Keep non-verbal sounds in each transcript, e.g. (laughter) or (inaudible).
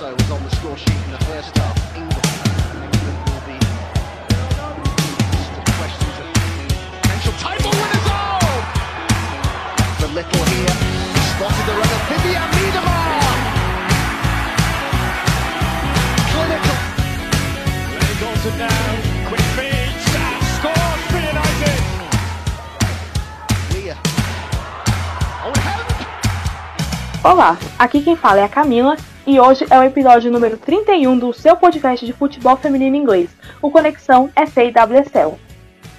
also was on the score sheet in the first half. England, England will be just the questions of potential title winners. Oh! The little here spotted the runner Vivian Miedemar. Clinical. Ray Dalton now, quick feed, scores for United. Leah. Oh, help! Olá, aqui quem fala é a Camila e hoje é o episódio número 31 do seu podcast de futebol feminino inglês, o Conexão FAWSL.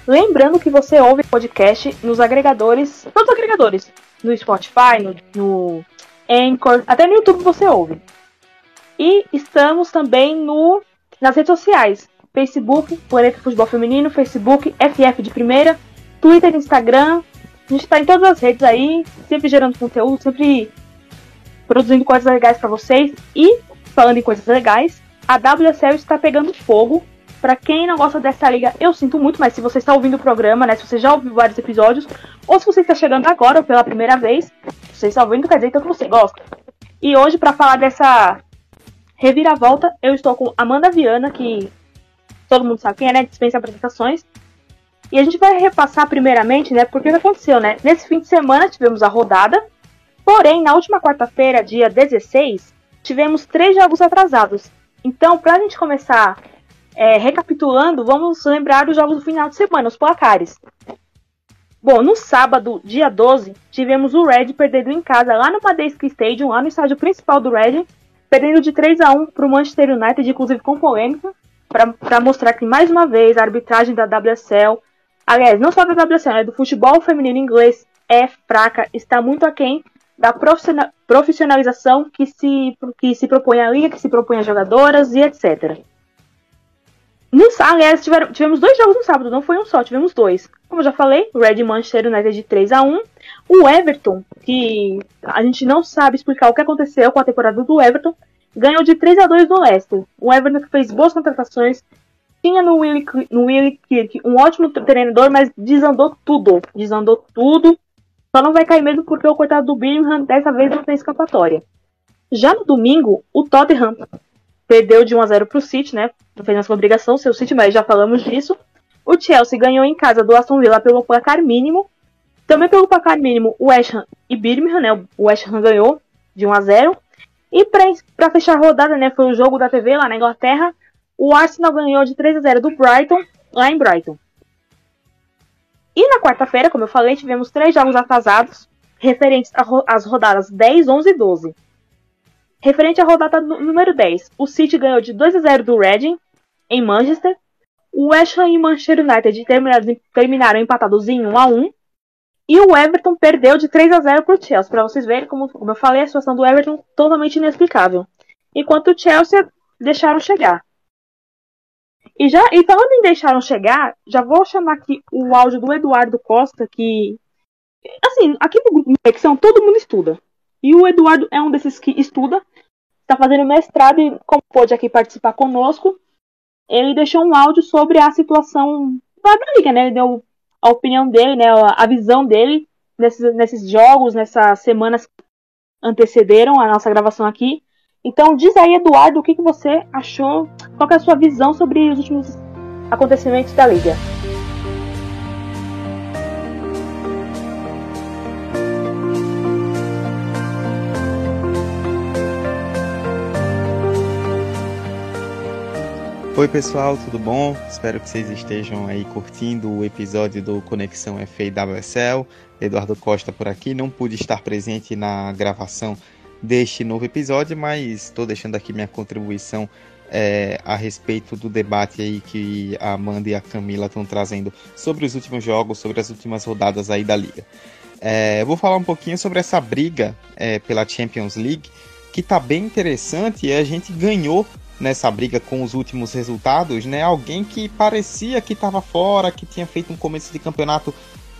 Lembrando que você ouve podcast nos agregadores, todos os agregadores, no Spotify, no, no Anchor, até no YouTube você ouve. E estamos também no, nas redes sociais, Facebook, Planeta Futebol Feminino, Facebook, FF de Primeira, Twitter, Instagram, a gente está em todas as redes aí, sempre gerando conteúdo, sempre produzindo coisas legais para vocês. E, falando em coisas legais, a WSL está pegando fogo. Para quem não gosta dessa liga, eu sinto muito, mas se você está ouvindo o programa, né? Se você já ouviu vários episódios, ou se você está chegando agora pela primeira vez, você está ouvindo, quer dizer então que você gosta. E hoje, para falar dessa reviravolta, eu estou com Amanda Viana, que todo mundo sabe quem é, né? Dispensa apresentações. E a gente vai repassar primeiramente, né? Porque que aconteceu, né? Nesse fim de semana tivemos a rodada, Porém, na última quarta-feira, dia 16, tivemos três jogos atrasados. Então, para a gente começar é, recapitulando, vamos lembrar os jogos do final de semana, os placares. Bom, no sábado, dia 12, tivemos o Red perdendo em casa lá no Madeiski Stadium, lá no estádio principal do Red, perdendo de 3 a 1 para o Manchester United, inclusive com polêmica, para mostrar que mais uma vez a arbitragem da WSL, aliás, não só da WSL, né, do futebol feminino inglês é fraca, está muito aquém da profissionalização que se, que se propõe a liga, que se propõe a jogadoras e etc. No, aliás, tivemos dois jogos no sábado, não foi um só, tivemos dois. Como eu já falei, o Red Manchester United de 3 a 1 O Everton, que a gente não sabe explicar o que aconteceu com a temporada do Everton, ganhou de 3 a 2 no Leicester. O Everton que fez boas contratações, tinha no Willie, no Willie Kirk um ótimo treinador, mas desandou tudo. Desandou tudo. Só não vai cair mesmo porque o coitado do Birmingham dessa vez não tem escapatória. Já no domingo, o Tottenham perdeu de 1 a 0 para o City, né? Não fez nossa obrigação, seu City, mas já falamos disso. O Chelsea ganhou em casa do Aston Villa pelo placar mínimo. Também pelo placar mínimo, o West Ham e Birmingham, né? O West Ham ganhou de 1 a 0. E para fechar a rodada, né, foi o jogo da TV lá na Inglaterra. O Arsenal ganhou de 3 a 0 do Brighton, lá em Brighton. E na quarta-feira, como eu falei, tivemos três jogos atrasados, referentes às rodadas 10, 11 e 12. Referente à rodada número 10, o City ganhou de 2 a 0 do Reading, em Manchester. O West Ham e Manchester United terminaram, terminaram empatados em 1 a 1 E o Everton perdeu de 3 a 0 para o Chelsea. Para vocês verem, como, como eu falei, a situação do Everton totalmente inexplicável. Enquanto o Chelsea deixaram chegar. E já, e falando em deixaram chegar, já vou chamar aqui o áudio do Eduardo Costa, que. Assim, aqui no grupo conexão todo mundo estuda. E o Eduardo é um desses que estuda, está fazendo mestrado e, como pôde aqui participar conosco, ele deixou um áudio sobre a situação da liga, né? Ele deu a opinião dele, né? A visão dele nesses, nesses jogos, nessas semanas que antecederam a nossa gravação aqui. Então diz aí, Eduardo, o que, que você achou, qual é a sua visão sobre os últimos acontecimentos da Liga? Oi pessoal, tudo bom? Espero que vocês estejam aí curtindo o episódio do Conexão FAWSL. Eduardo Costa por aqui, não pude estar presente na gravação deste novo episódio, mas estou deixando aqui minha contribuição é, a respeito do debate aí que a Amanda e a Camila estão trazendo sobre os últimos jogos, sobre as últimas rodadas aí da liga. É, vou falar um pouquinho sobre essa briga é, pela Champions League, que está bem interessante e a gente ganhou nessa briga com os últimos resultados, né? Alguém que parecia que estava fora, que tinha feito um começo de campeonato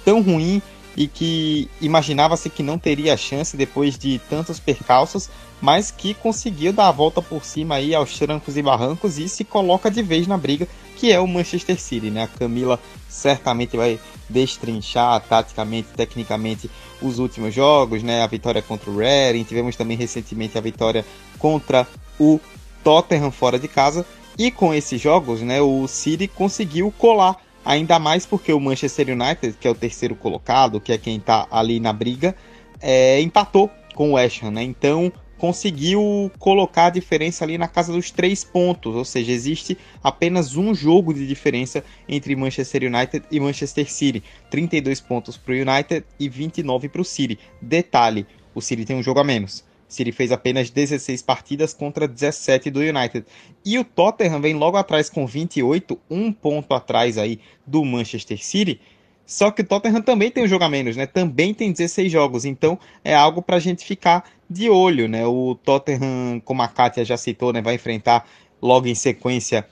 tão ruim e que imaginava-se que não teria chance depois de tantos percalços, mas que conseguiu dar a volta por cima aí aos trancos e barrancos e se coloca de vez na briga, que é o Manchester City, né? A Camila certamente vai destrinchar taticamente, tecnicamente os últimos jogos, né? A vitória contra o Reading, tivemos também recentemente a vitória contra o Tottenham fora de casa. E com esses jogos, né, o City conseguiu colar ainda mais porque o Manchester United, que é o terceiro colocado, que é quem está ali na briga, é, empatou com o West Ham, né? Então conseguiu colocar a diferença ali na casa dos três pontos, ou seja, existe apenas um jogo de diferença entre Manchester United e Manchester City, 32 pontos para o United e 29 para o City. Detalhe, o City tem um jogo a menos. City fez apenas 16 partidas contra 17 do United. E o Tottenham vem logo atrás com 28, um ponto atrás aí do Manchester City. Só que o Tottenham também tem um jogo a menos, né? Também tem 16 jogos, então é algo para a gente ficar de olho, né? O Tottenham, como a Kátia já citou, né, vai enfrentar logo em sequência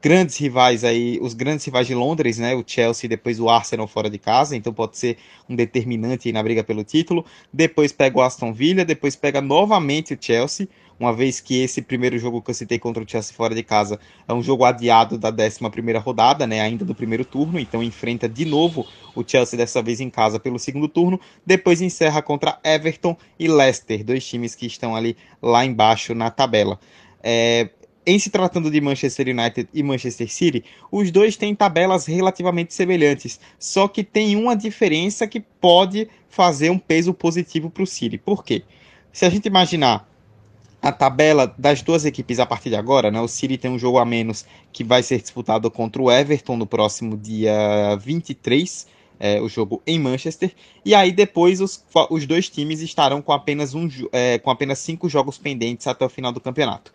grandes rivais aí, os grandes rivais de Londres, né? O Chelsea e depois o Arsenal fora de casa, então pode ser um determinante na briga pelo título. Depois pega o Aston Villa, depois pega novamente o Chelsea, uma vez que esse primeiro jogo que eu citei contra o Chelsea fora de casa é um jogo adiado da 11 primeira rodada, né? Ainda do primeiro turno, então enfrenta de novo o Chelsea dessa vez em casa pelo segundo turno. Depois encerra contra Everton e Leicester, dois times que estão ali lá embaixo na tabela. É, em se tratando de Manchester United e Manchester City, os dois têm tabelas relativamente semelhantes, só que tem uma diferença que pode fazer um peso positivo para o City. Por quê? Se a gente imaginar a tabela das duas equipes a partir de agora, né? O City tem um jogo a menos que vai ser disputado contra o Everton no próximo dia 23, é, o jogo em Manchester. E aí depois os, os dois times estarão com apenas, um, é, com apenas cinco jogos pendentes até o final do campeonato.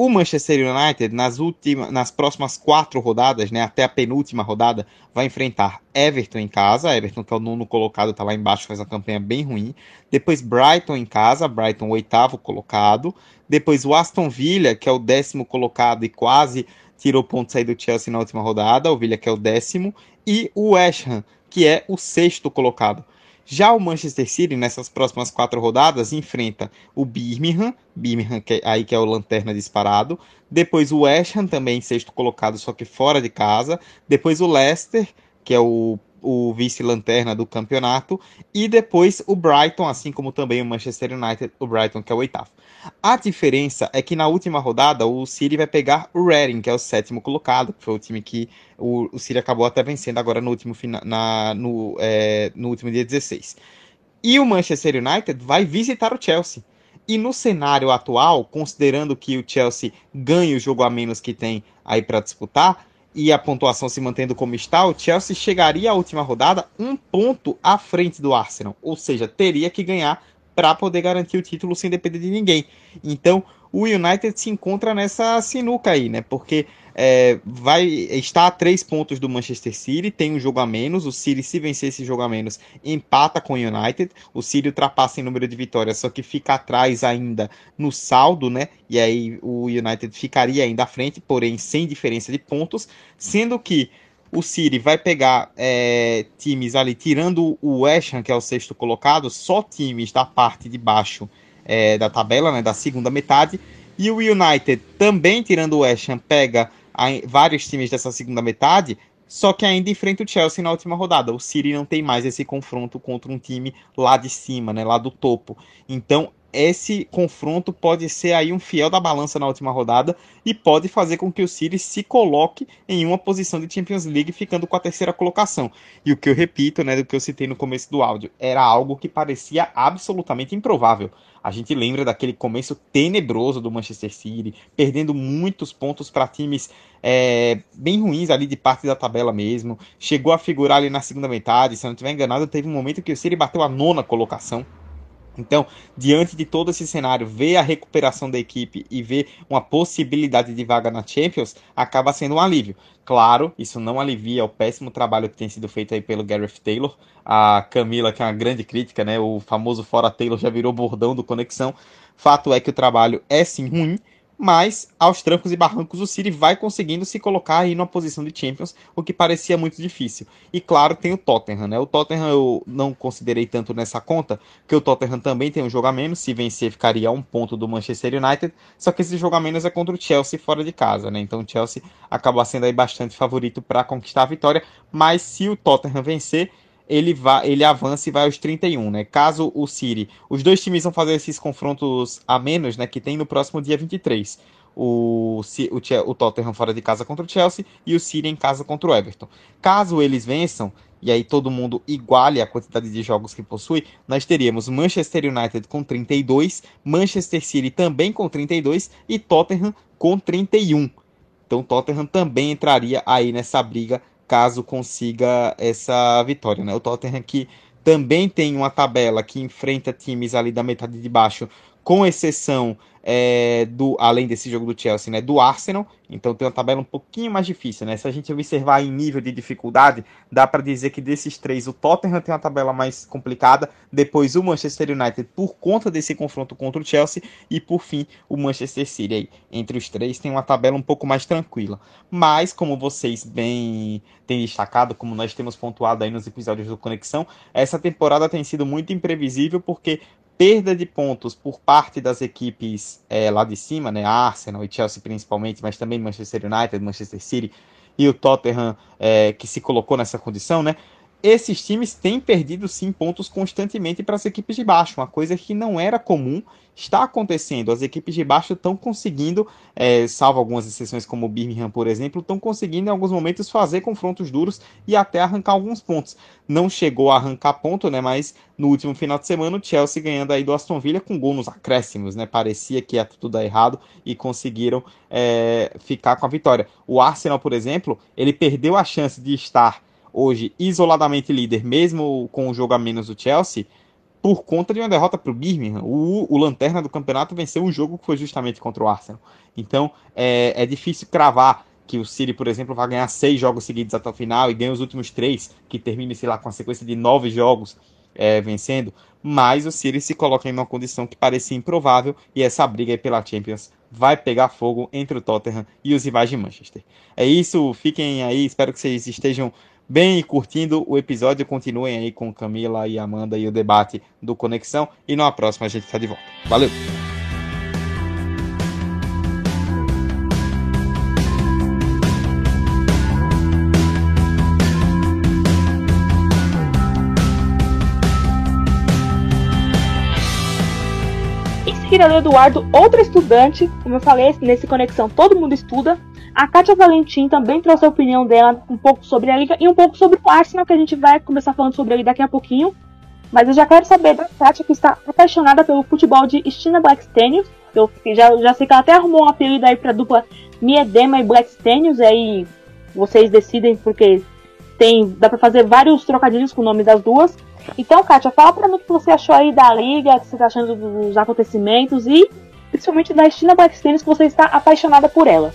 O Manchester United, nas, últimas, nas próximas quatro rodadas, né, até a penúltima rodada, vai enfrentar Everton em casa. Everton, que é o nono colocado, está lá embaixo, faz uma campanha bem ruim. Depois Brighton em casa, Brighton, oitavo colocado. Depois o Aston Villa, que é o décimo colocado e quase tirou pontos aí do Chelsea na última rodada. O Villa, que é o décimo. E o West Ham, que é o sexto colocado. Já o Manchester City, nessas próximas quatro rodadas, enfrenta o Birmingham, Birmingham que, é, aí que é o lanterna disparado, depois o West Ham, também sexto colocado, só que fora de casa, depois o Leicester, que é o o vice-lanterna do campeonato, e depois o Brighton, assim como também o Manchester United, o Brighton, que é o oitavo. A diferença é que na última rodada o City vai pegar o Reading, que é o sétimo colocado, que foi o time que o, o City acabou até vencendo agora no último, na, no, é, no último dia 16. E o Manchester United vai visitar o Chelsea. E no cenário atual, considerando que o Chelsea ganha o jogo a menos que tem aí para disputar, e a pontuação se mantendo como está, o Chelsea chegaria à última rodada um ponto à frente do Arsenal. Ou seja, teria que ganhar para poder garantir o título sem depender de ninguém. Então, o United se encontra nessa sinuca aí, né? Porque é, vai está a três pontos do Manchester City, tem um jogo a menos. O City, se vencer esse jogo a menos, empata com o United. O City ultrapassa em número de vitórias, só que fica atrás ainda no saldo, né? E aí o United ficaria ainda à frente, porém sem diferença de pontos, sendo que o City vai pegar é, times ali, tirando o West Ham, que é o sexto colocado, só times da parte de baixo é, da tabela, né, da segunda metade. E o United, também tirando o West Ham, pega vários times dessa segunda metade, só que ainda enfrenta o Chelsea na última rodada. O City não tem mais esse confronto contra um time lá de cima, né, lá do topo. Então esse confronto pode ser aí um fiel da balança na última rodada e pode fazer com que o City se coloque em uma posição de Champions League ficando com a terceira colocação. E o que eu repito, né, do que eu citei no começo do áudio, era algo que parecia absolutamente improvável. A gente lembra daquele começo tenebroso do Manchester City, perdendo muitos pontos para times é, bem ruins ali de parte da tabela mesmo. Chegou a figurar ali na segunda metade, se eu não estiver enganado, teve um momento que o City bateu a nona colocação então, diante de todo esse cenário, ver a recuperação da equipe e ver uma possibilidade de vaga na Champions acaba sendo um alívio. Claro, isso não alivia o péssimo trabalho que tem sido feito aí pelo Gareth Taylor. A Camila, que é uma grande crítica, né? O famoso fora Taylor já virou bordão do Conexão. Fato é que o trabalho é sim ruim, mas aos trancos e barrancos o City vai conseguindo se colocar aí numa posição de Champions, o que parecia muito difícil. E claro, tem o Tottenham, né? O Tottenham eu não considerei tanto nessa conta, que o Tottenham também tem um jogo a menos, se vencer ficaria a um ponto do Manchester United, só que esse jogo a menos é contra o Chelsea fora de casa, né? Então o Chelsea acaba sendo aí bastante favorito para conquistar a vitória, mas se o Tottenham vencer, ele vai, ele avança e vai aos 31, né? Caso o City, os dois times vão fazer esses confrontos a menos, né, que tem no próximo dia 23. O, o, o Tottenham fora de casa contra o Chelsea e o City em casa contra o Everton. Caso eles vençam, e aí todo mundo iguale a quantidade de jogos que possui, nós teríamos Manchester United com 32, Manchester City também com 32 e Tottenham com 31. Então Tottenham também entraria aí nessa briga caso consiga essa vitória, né? O Tottenham que também tem uma tabela que enfrenta times ali da metade de baixo, com exceção é, do além desse jogo do Chelsea, né, do Arsenal. Então tem uma tabela um pouquinho mais difícil, né? Se a gente observar em nível de dificuldade, dá para dizer que desses três o Tottenham tem uma tabela mais complicada, depois o Manchester United por conta desse confronto contra o Chelsea e por fim o Manchester City aí. Entre os três tem uma tabela um pouco mais tranquila. Mas como vocês bem têm destacado, como nós temos pontuado aí nos episódios do Conexão, essa temporada tem sido muito imprevisível porque perda de pontos por parte das equipes é, lá de cima, né, Arsenal e Chelsea principalmente, mas também Manchester United, Manchester City e o Tottenham é, que se colocou nessa condição, né, esses times têm perdido sim pontos constantemente para as equipes de baixo, uma coisa que não era comum, está acontecendo. As equipes de baixo estão conseguindo, é, salvo algumas exceções como o Birmingham, por exemplo, estão conseguindo em alguns momentos fazer confrontos duros e até arrancar alguns pontos. Não chegou a arrancar ponto, né? Mas no último final de semana o Chelsea ganhando aí do Aston Villa com gol nos acréscimos, né? Parecia que ia tudo dar errado e conseguiram é, ficar com a vitória. O Arsenal, por exemplo, ele perdeu a chance de estar hoje isoladamente líder, mesmo com o jogo a menos do Chelsea, por conta de uma derrota para o Birmingham. O, Lanterna do campeonato venceu um jogo que foi justamente contra o Arsenal. Então é, é difícil cravar que o City, por exemplo, vai ganhar seis jogos seguidos até o final e ganha os últimos três, que termine, sei lá, com a sequência de nove jogos é, vencendo. Mas o City se coloca em uma condição que parecia improvável e essa briga pela Champions vai pegar fogo entre o Tottenham e os rivais de Manchester. É isso, fiquem aí, espero que vocês estejam bem curtindo o episódio. Continuem aí com Camila e Amanda e o debate do Conexão. E na próxima a gente está de volta. Valeu! Seguida, Eduardo, outro estudante, como eu falei, nesse Conexão todo mundo estuda, a Kátia Valentim também trouxe a opinião dela um pouco sobre a liga e um pouco sobre o Arsenal, que a gente vai começar falando sobre ele daqui a pouquinho. Mas eu já quero saber da Kátia, que está apaixonada pelo futebol de Stina Blackstenius. Eu já, já sei que ela até arrumou um apelido aí pra dupla Miedema e Blackstenius, e aí vocês decidem, porque tem dá para fazer vários trocadilhos com o nome das duas. Então, Kátia, fala pra mim o que você achou aí da liga, o que você tá achando dos acontecimentos e principalmente da Stina Blackstenius, que você está apaixonada por ela.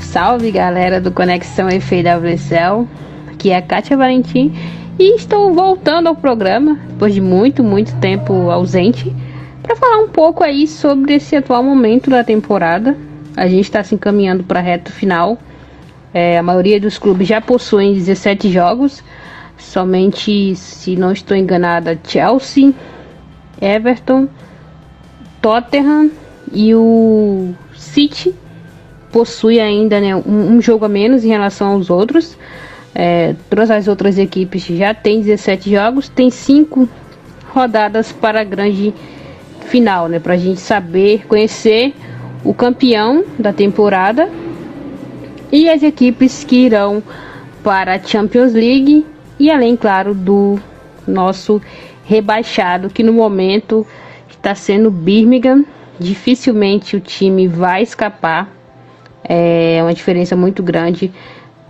Salve galera do Conexão FWCL, aqui é a Kátia Valentim e estou voltando ao programa depois de muito, muito tempo ausente para falar um pouco aí sobre esse atual momento da temporada. A gente está se encaminhando para a reta final. É, a maioria dos clubes já possuem 17 jogos, somente, se não estou enganada, Chelsea, Everton, Tottenham e o City possui ainda né, um, um, jogo a menos em relação aos outros. É, todas as outras equipes já têm 17 jogos, tem 5 rodadas para a grande final, né, para a gente saber, conhecer o campeão da temporada e as equipes que irão para a Champions League e além, claro, do nosso rebaixado, que no momento está sendo Birmingham. Dificilmente o time vai escapar é uma diferença muito grande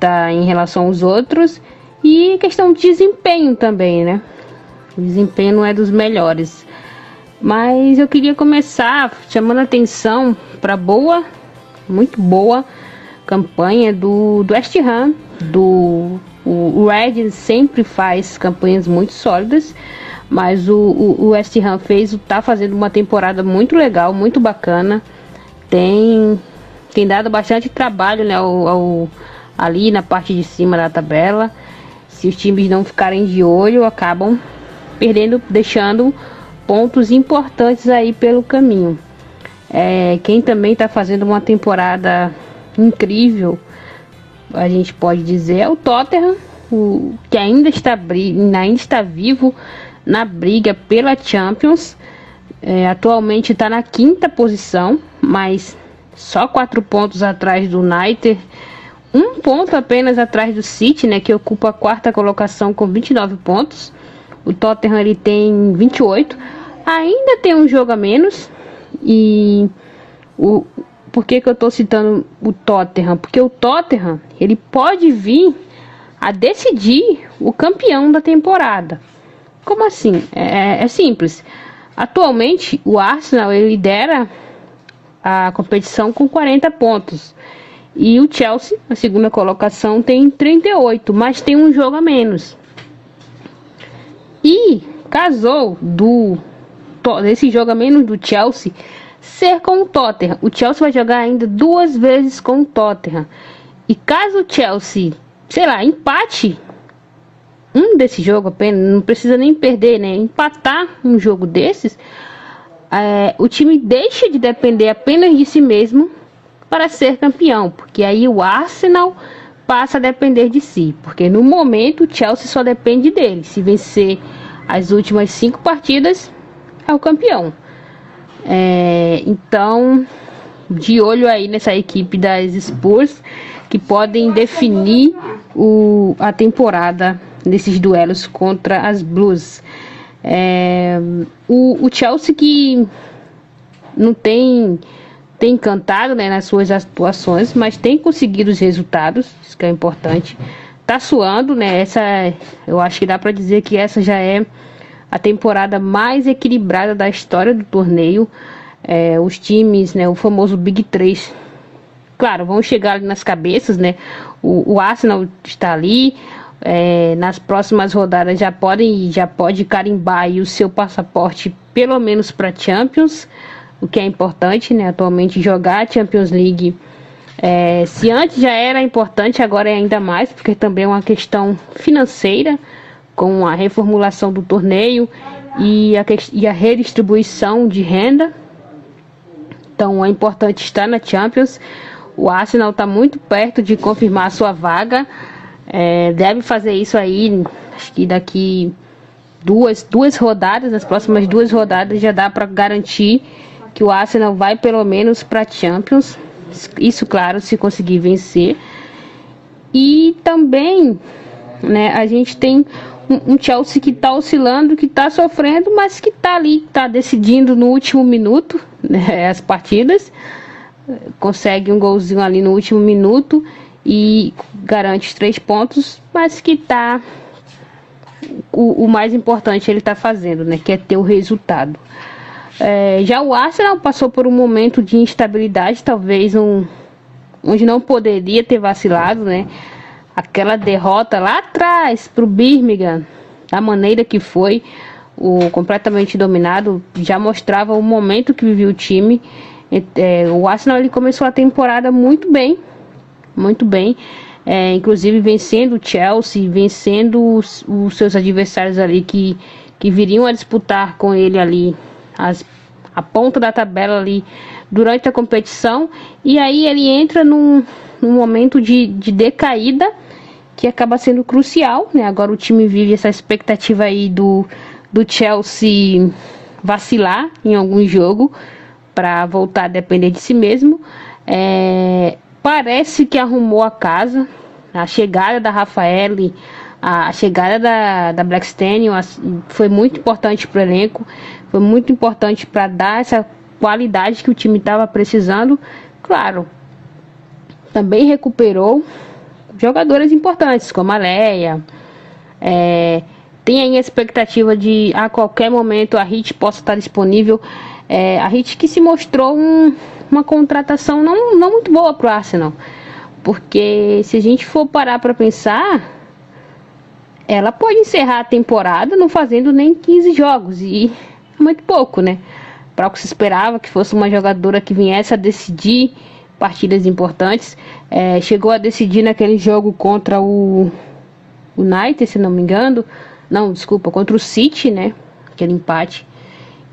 tá, em relação aos outros. E questão de desempenho também, né? O desempenho não é dos melhores. Mas eu queria começar chamando atenção para boa, muito boa campanha do, do West Ham, do o, o Red sempre faz campanhas muito sólidas, mas o, o, o West Ham fez, tá fazendo uma temporada muito legal, muito bacana. Tem tem dado bastante trabalho né, ao, ao, ali na parte de cima da tabela. Se os times não ficarem de olho, acabam perdendo, deixando pontos importantes aí pelo caminho. É, quem também está fazendo uma temporada incrível, a gente pode dizer, é o Tottenham, o, que ainda está, ainda está vivo na briga pela Champions. É, atualmente está na quinta posição, mas só quatro pontos atrás do United, um ponto apenas atrás do City, né, que ocupa a quarta colocação com 29 pontos. O Tottenham ele tem 28, ainda tem um jogo a menos. E o, por que, que eu estou citando o Tottenham? Porque o Tottenham ele pode vir a decidir o campeão da temporada. Como assim? É, é simples. Atualmente o Arsenal ele lidera a competição com 40 pontos. E o Chelsea, a segunda colocação, tem 38, mas tem um jogo a menos. E casou do desse jogo a menos do Chelsea ser com o Tottenham. O Chelsea vai jogar ainda duas vezes com o Tottenham. E caso o Chelsea, sei lá, empate um desse jogo apenas, não precisa nem perder, né? Empatar um jogo desses, é, o time deixa de depender apenas de si mesmo para ser campeão, porque aí o Arsenal passa a depender de si, porque no momento o Chelsea só depende dele. Se vencer as últimas cinco partidas, é o campeão. É, então, de olho aí nessa equipe das Spurs que podem definir o, a temporada nesses duelos contra as Blues. É, o, o Chelsea que não tem tem encantado né, nas suas atuações, mas tem conseguido os resultados, isso que é importante. Tá suando, né? Essa eu acho que dá para dizer que essa já é a temporada mais equilibrada da história do torneio. É, os times, né, o famoso Big 3, claro, vão chegar nas cabeças, né? O, o Arsenal está ali, é, nas próximas rodadas já podem já pode carimbar o seu passaporte pelo menos para Champions, o que é importante, né? Atualmente jogar a Champions League, é, se antes já era importante, agora é ainda mais, porque também é uma questão financeira com a reformulação do torneio e a, e a redistribuição de renda. Então é importante estar na Champions. O Arsenal está muito perto de confirmar sua vaga. É, deve fazer isso aí, acho que daqui duas, duas rodadas, as próximas duas rodadas já dá para garantir que o Arsenal vai pelo menos para Champions. Isso, claro, se conseguir vencer. E também, né, a gente tem um, Chelsea que está oscilando, que está sofrendo, mas que está ali, está decidindo no último minuto né, (laughs) as partidas. Consegue um golzinho ali no último minuto e garante os três pontos, mas que tá o, o mais importante ele está fazendo, né? Que é ter o resultado. É, já o Arsenal passou por um momento de instabilidade, talvez um onde não poderia ter vacilado, né? Aquela derrota lá atrás para o Birmingham, da maneira que foi, o completamente dominado, já mostrava o momento que vivia o time. É, o Arsenal ele começou a temporada muito bem, muito bem. É, inclusive vencendo o Chelsea, vencendo os, os, seus adversários ali que, que viriam a disputar com ele ali as, a ponta da tabela ali durante a competição. E aí ele entra num, num momento de, de decaída que acaba sendo crucial. Né? Agora o time vive essa expectativa aí do, do Chelsea vacilar em algum jogo para voltar a depender de si mesmo. É, parece que arrumou a casa. A chegada da Rafaele, a chegada da, da Blackstone foi muito importante para o elenco, foi muito importante para dar essa qualidade que o time estava precisando. Claro, também recuperou jogadores importantes, como a Leia. É, tem aí a expectativa de a qualquer momento a Hit possa estar disponível. É, a Hit que se mostrou um, uma contratação não, não muito boa para o Arsenal. Porque se a gente for parar para pensar, ela pode encerrar a temporada não fazendo nem 15 jogos. E muito pouco, né? Para o que se esperava que fosse uma jogadora que viesse a decidir partidas importantes. É, chegou a decidir naquele jogo contra o United, se não me engano. Não, desculpa, contra o City, né? Aquele empate.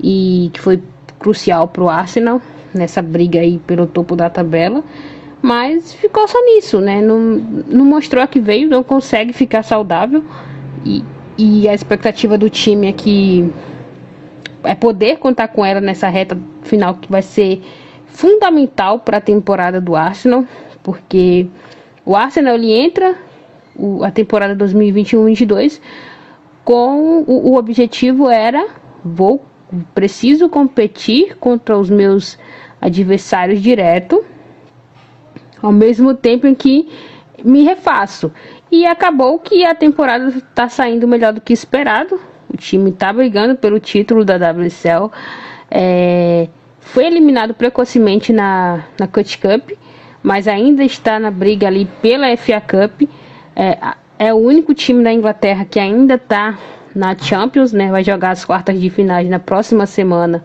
E que foi crucial para o Arsenal nessa briga aí pelo topo da tabela, mas ficou só nisso, né? Não, não mostrou a que veio, não consegue ficar saudável e, e a expectativa do time é que é poder contar com ela nessa reta final que vai ser fundamental para a temporada do Arsenal, porque o Arsenal ele entra o, a temporada 2021-22 com o, o objetivo era vou preciso competir contra os meus adversários direto, ao mesmo tempo em que me refaço. E acabou que a temporada está saindo melhor do que esperado. O time está brigando pelo título da WSL. É, foi eliminado precocemente na, na Cut Cup, mas ainda está na briga ali pela FA Cup. É, é o único time da Inglaterra que ainda está na Champions, né? Vai jogar as quartas de finais na próxima semana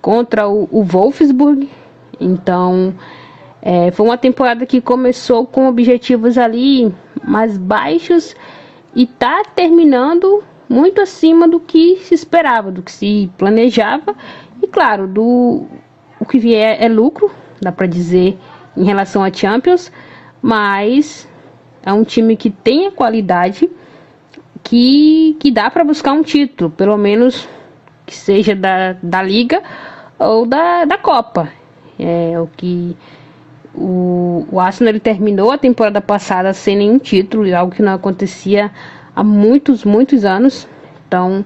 contra o, o Wolfsburg. Então, é, foi uma temporada que começou com objetivos ali mais baixos e está terminando muito acima do que se esperava, do que se planejava. E claro, do o que vier é lucro, dá para dizer em relação a Champions, mas é um time que tem a qualidade que, que dá para buscar um título, pelo menos que seja da, da Liga ou da, da Copa. É o que o, o Arsenal ele terminou a temporada passada sem nenhum título, algo que não acontecia há muitos, muitos anos. Então,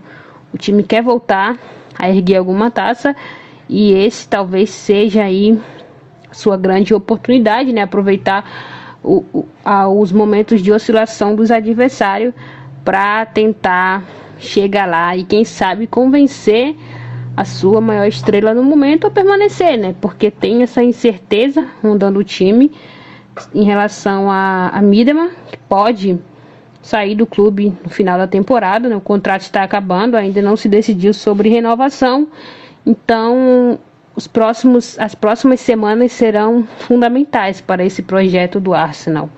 o time quer voltar a erguer alguma taça e esse talvez seja aí sua grande oportunidade, né? Aproveitar o, o, a, os momentos de oscilação dos adversários para tentar chegar lá e quem sabe convencer a sua maior estrela no momento a permanecer, né? Porque tem essa incerteza rondando o time em relação a, a Midema, que pode sair do clube no final da temporada, né? O contrato está acabando, ainda não se decidiu sobre renovação. Então, os próximos, as próximas semanas serão fundamentais para esse projeto do Arsenal.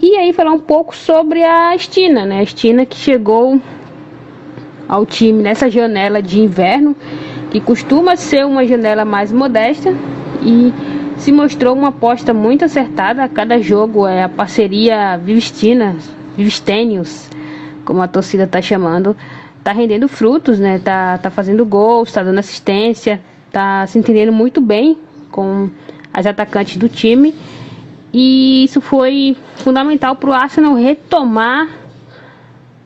E aí falar um pouco sobre a Estina, né? A Estina que chegou ao time nessa janela de inverno, que costuma ser uma janela mais modesta e se mostrou uma aposta muito acertada a cada jogo. É a parceria Vivistina, Vivistenius, como a torcida está chamando, tá rendendo frutos, né? Tá, tá fazendo gols, tá dando assistência, tá se entendendo muito bem com as atacantes do time e isso foi fundamental para o Arsenal retomar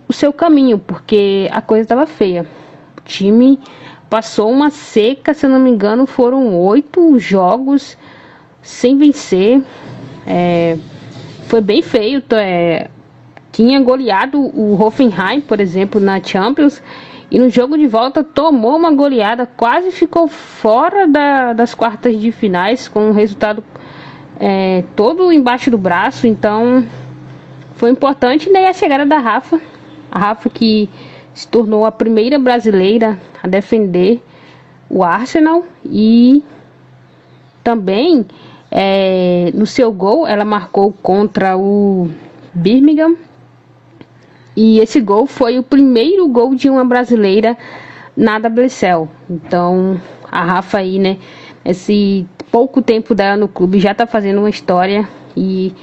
o seu caminho, porque a coisa estava feia. O time passou uma seca, se eu não me engano, foram oito jogos sem vencer. É, foi bem feio. É, tinha goleado o Hoffenheim, por exemplo, na Champions. E no jogo de volta tomou uma goleada, quase ficou fora da, das quartas de finais, com um resultado é, todo embaixo do braço, então foi importante. E daí a chegada da Rafa, a Rafa que se tornou a primeira brasileira a defender o Arsenal e também é, no seu gol ela marcou contra o Birmingham e esse gol foi o primeiro gol de uma brasileira na WSL. Então a Rafa aí, né, esse pouco tempo dela no clube já está fazendo uma história e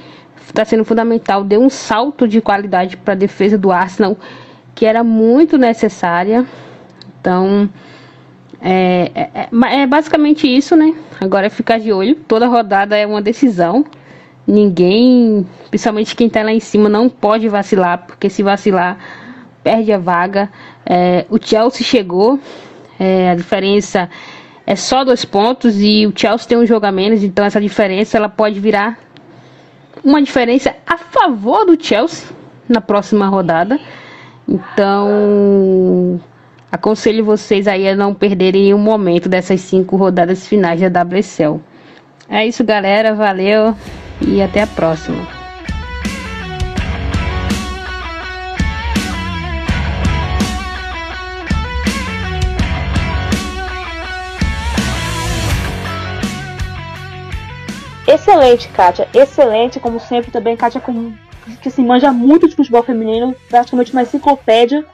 está sendo fundamental. Deu um salto de qualidade para a defesa do Arsenal que era muito necessária. Então, é, é, é, é, basicamente isso, né? Agora é ficar de olho. Toda rodada é uma decisão. Ninguém, principalmente quem está lá em cima, não pode vacilar, porque se vacilar, perde a vaga. É, o Chelsea chegou, é, a diferença é só dois pontos e o Chelsea tem um jogo a menos, então essa diferença ela pode virar uma diferença a favor do Chelsea na próxima rodada. Então, aconselho vocês aí a não perderem um momento dessas cinco rodadas finais da WSL. É isso, galera. Valeu e até a próxima. Excelente, Kátia. Excelente, como sempre também, Kátia com, que assim, manja muito de futebol feminino, praticamente uma enciclopédia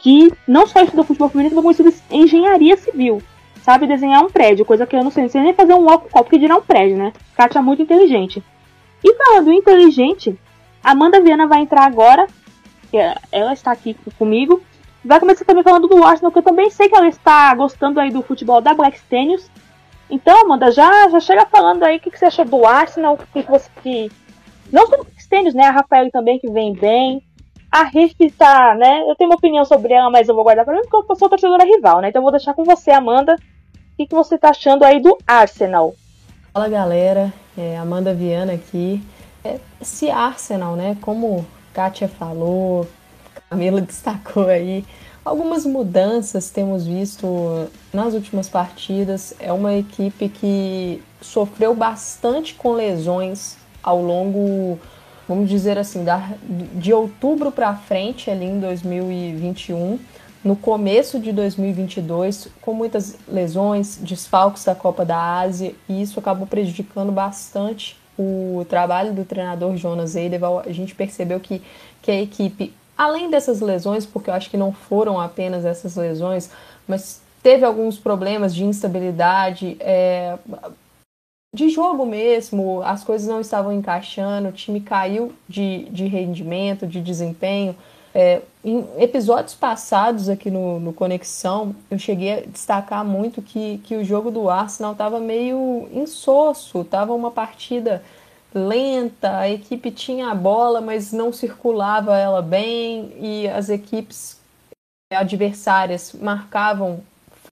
que não só estuda futebol feminino, como estuda engenharia civil. Sabe desenhar um prédio, coisa que eu não sei, não sei nem fazer um walk call, porque dirá um prédio, né? Kátia é muito inteligente. E falando inteligente, Amanda Viana vai entrar agora, que é, ela está aqui comigo. Vai começar também falando do Arsenal, que eu também sei que ela está gostando aí do futebol da Black Stenius. Então, Amanda, já, já chega falando aí o que, que você achou do Arsenal, o que, que você. Que... Não só do Black Stenius, né? A Rafael também que vem bem. A Riff tá, né? Eu tenho uma opinião sobre ela, mas eu vou guardar pra mim porque eu sou torcedora rival, né? Então eu vou deixar com você, Amanda. O que, que você tá achando aí do Arsenal? Fala galera, é Amanda Viana aqui. É, esse Arsenal, né? Como Kátia falou, Camila (laughs) destacou aí, algumas mudanças temos visto nas últimas partidas. É uma equipe que sofreu bastante com lesões ao longo vamos dizer assim, da, de outubro para frente, ali em 2021, no começo de 2022, com muitas lesões, desfalques da Copa da Ásia, e isso acabou prejudicando bastante o trabalho do treinador Jonas Eideval. A gente percebeu que, que a equipe, além dessas lesões, porque eu acho que não foram apenas essas lesões, mas teve alguns problemas de instabilidade, é, de jogo mesmo, as coisas não estavam encaixando, o time caiu de, de rendimento, de desempenho. É, em episódios passados aqui no, no, Conexão, eu cheguei a destacar muito que, que o jogo do Arsenal estava meio insosso, estava uma partida lenta, a equipe tinha a bola, mas não circulava ela bem, e as equipes adversárias marcavam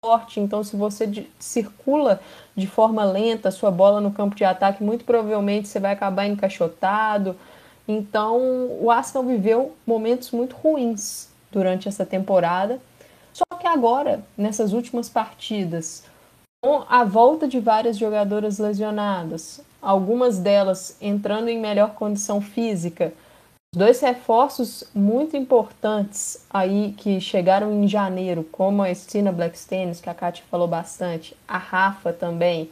forte, então se você circula de forma lenta a sua bola no campo de ataque, muito provavelmente você vai acabar encaixotado. Então, o Arsenal viveu momentos muito ruins durante essa temporada. Só que agora, nessas últimas partidas, com a volta de várias jogadoras lesionadas, algumas delas entrando em melhor condição física, Dois reforços muito importantes aí que chegaram em janeiro, como a Stina Blackstenius, que a Kátia falou bastante, a Rafa também,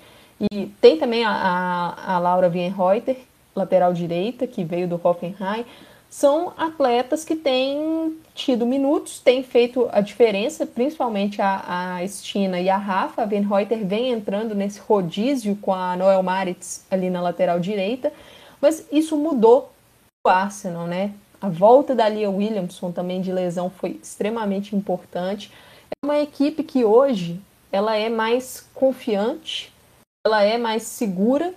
e tem também a, a, a Laura Wienreuter, lateral direita, que veio do Hoffenheim, são atletas que têm tido minutos, têm feito a diferença, principalmente a, a Stina e a Rafa. A Wienreuter vem entrando nesse rodízio com a Noel Maritz ali na lateral direita, mas isso mudou o Arsenal, né? A volta da Lia Williamson também de lesão foi extremamente importante. É uma equipe que hoje ela é mais confiante, ela é mais segura,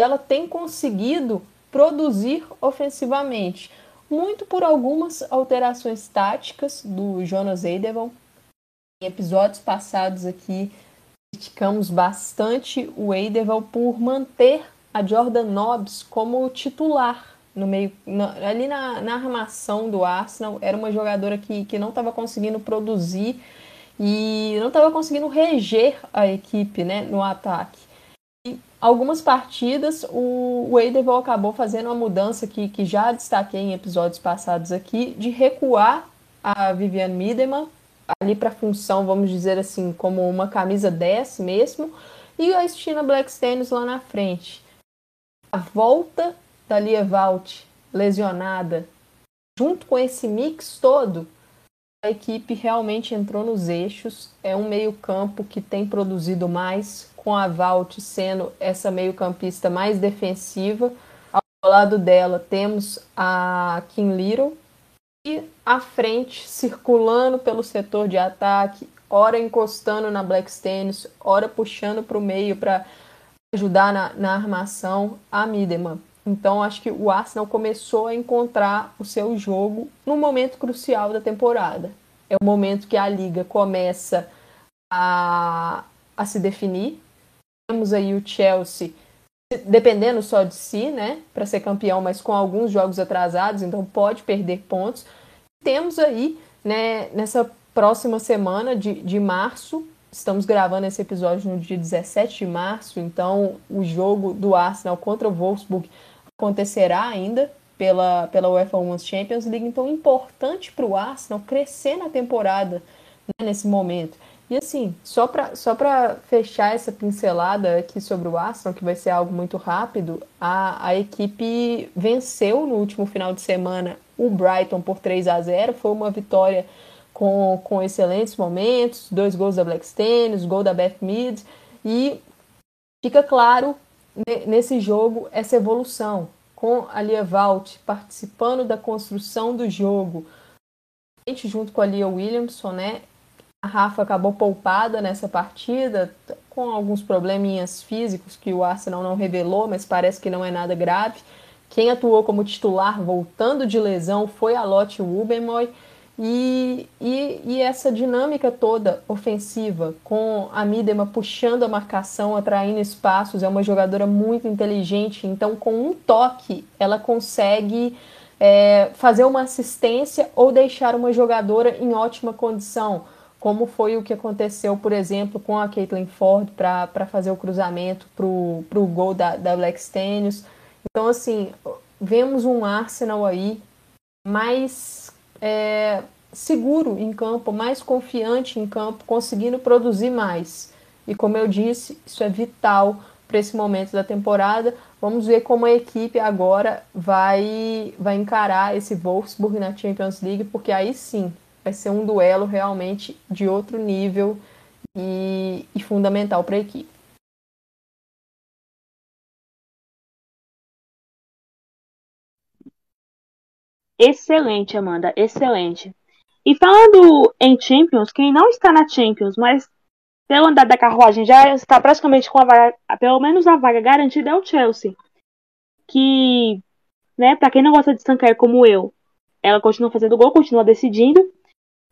ela tem conseguido produzir ofensivamente, muito por algumas alterações táticas do Jonas Eidevall. Em episódios passados aqui criticamos bastante o Eidevall por manter a Jordan Nobbs como titular no meio, na, ali na, na armação do Arsenal, era uma jogadora que, que não estava conseguindo produzir e não estava conseguindo reger a equipe né, no ataque. Algumas partidas o, Eidevall acabou fazendo uma mudança que, que já destaquei em episódios passados aqui, de recuar a Viviane Miedemann ali para a função, vamos dizer assim, como uma camisa 10 mesmo, e a Stina Blackstones lá na frente. A volta da Lievalt lesionada, junto com esse mix todo, a equipe realmente entrou nos eixos. É um meio-campo que tem produzido mais, com a Valt sendo essa meio-campista mais defensiva. Ao lado dela temos a Kim Little e à frente, circulando pelo setor de ataque, ora encostando na Black Stennis, ora puxando para o meio para ajudar na, na armação a Mideman. Então acho que o Arsenal começou a encontrar o seu jogo no momento crucial da temporada. É o momento que a liga começa a, a se definir. Temos aí o Chelsea dependendo só de si, né, para ser campeão, mas com alguns jogos atrasados, então pode perder pontos. Temos aí, né, nessa próxima semana de, de março, estamos gravando esse episódio no dia 17 de março, então o jogo do Arsenal contra o Wolfsburg acontecerá ainda pela, pela UEFA Women's Champions League, então é importante para o Arsenal crescer na temporada né, nesse momento. E assim, só para só fechar essa pincelada aqui sobre o Arsenal, que vai ser algo muito rápido, a, a equipe venceu no último final de semana o Brighton por 3 a 0 foi uma vitória com, com excelentes momentos, dois gols da Black Stennis, gol da Beth Mead, e fica claro nesse jogo essa evolução, com a Lia Valt participando da construção do jogo, junto com a Lia Williamson, né? Rafa acabou poupada nessa partida, com alguns probleminhas físicos que o Arsenal não revelou, mas parece que não é nada grave. Quem atuou como titular voltando de lesão foi a Lotte Wubenmoy. E, e, e, essa dinâmica toda ofensiva, com a Midema puxando a marcação, atraindo espaços, é uma jogadora muito inteligente, então com um toque ela consegue é, fazer uma assistência ou deixar uma jogadora em ótima condição, como foi o que aconteceu, por exemplo, com a Caitlin Ford para fazer o cruzamento para o gol da, da Black Stenius. Então, assim, vemos um Arsenal aí mais é, seguro em campo, mais confiante em campo, conseguindo produzir mais. E como eu disse, isso é vital para esse momento da temporada. Vamos ver como a equipe agora vai, vai encarar esse Wolfsburg na Champions League, porque aí sim vai ser um duelo realmente de outro nível e, e fundamental para a equipe. Excelente, Amanda, excelente. E falando em Champions, quem não está na Champions, mas pelo andar da carruagem já está praticamente com a vaga, pelo menos a vaga garantida é o Chelsea. Que, né, para quem não gosta de estancar como eu, ela continua fazendo gol, continua decidindo.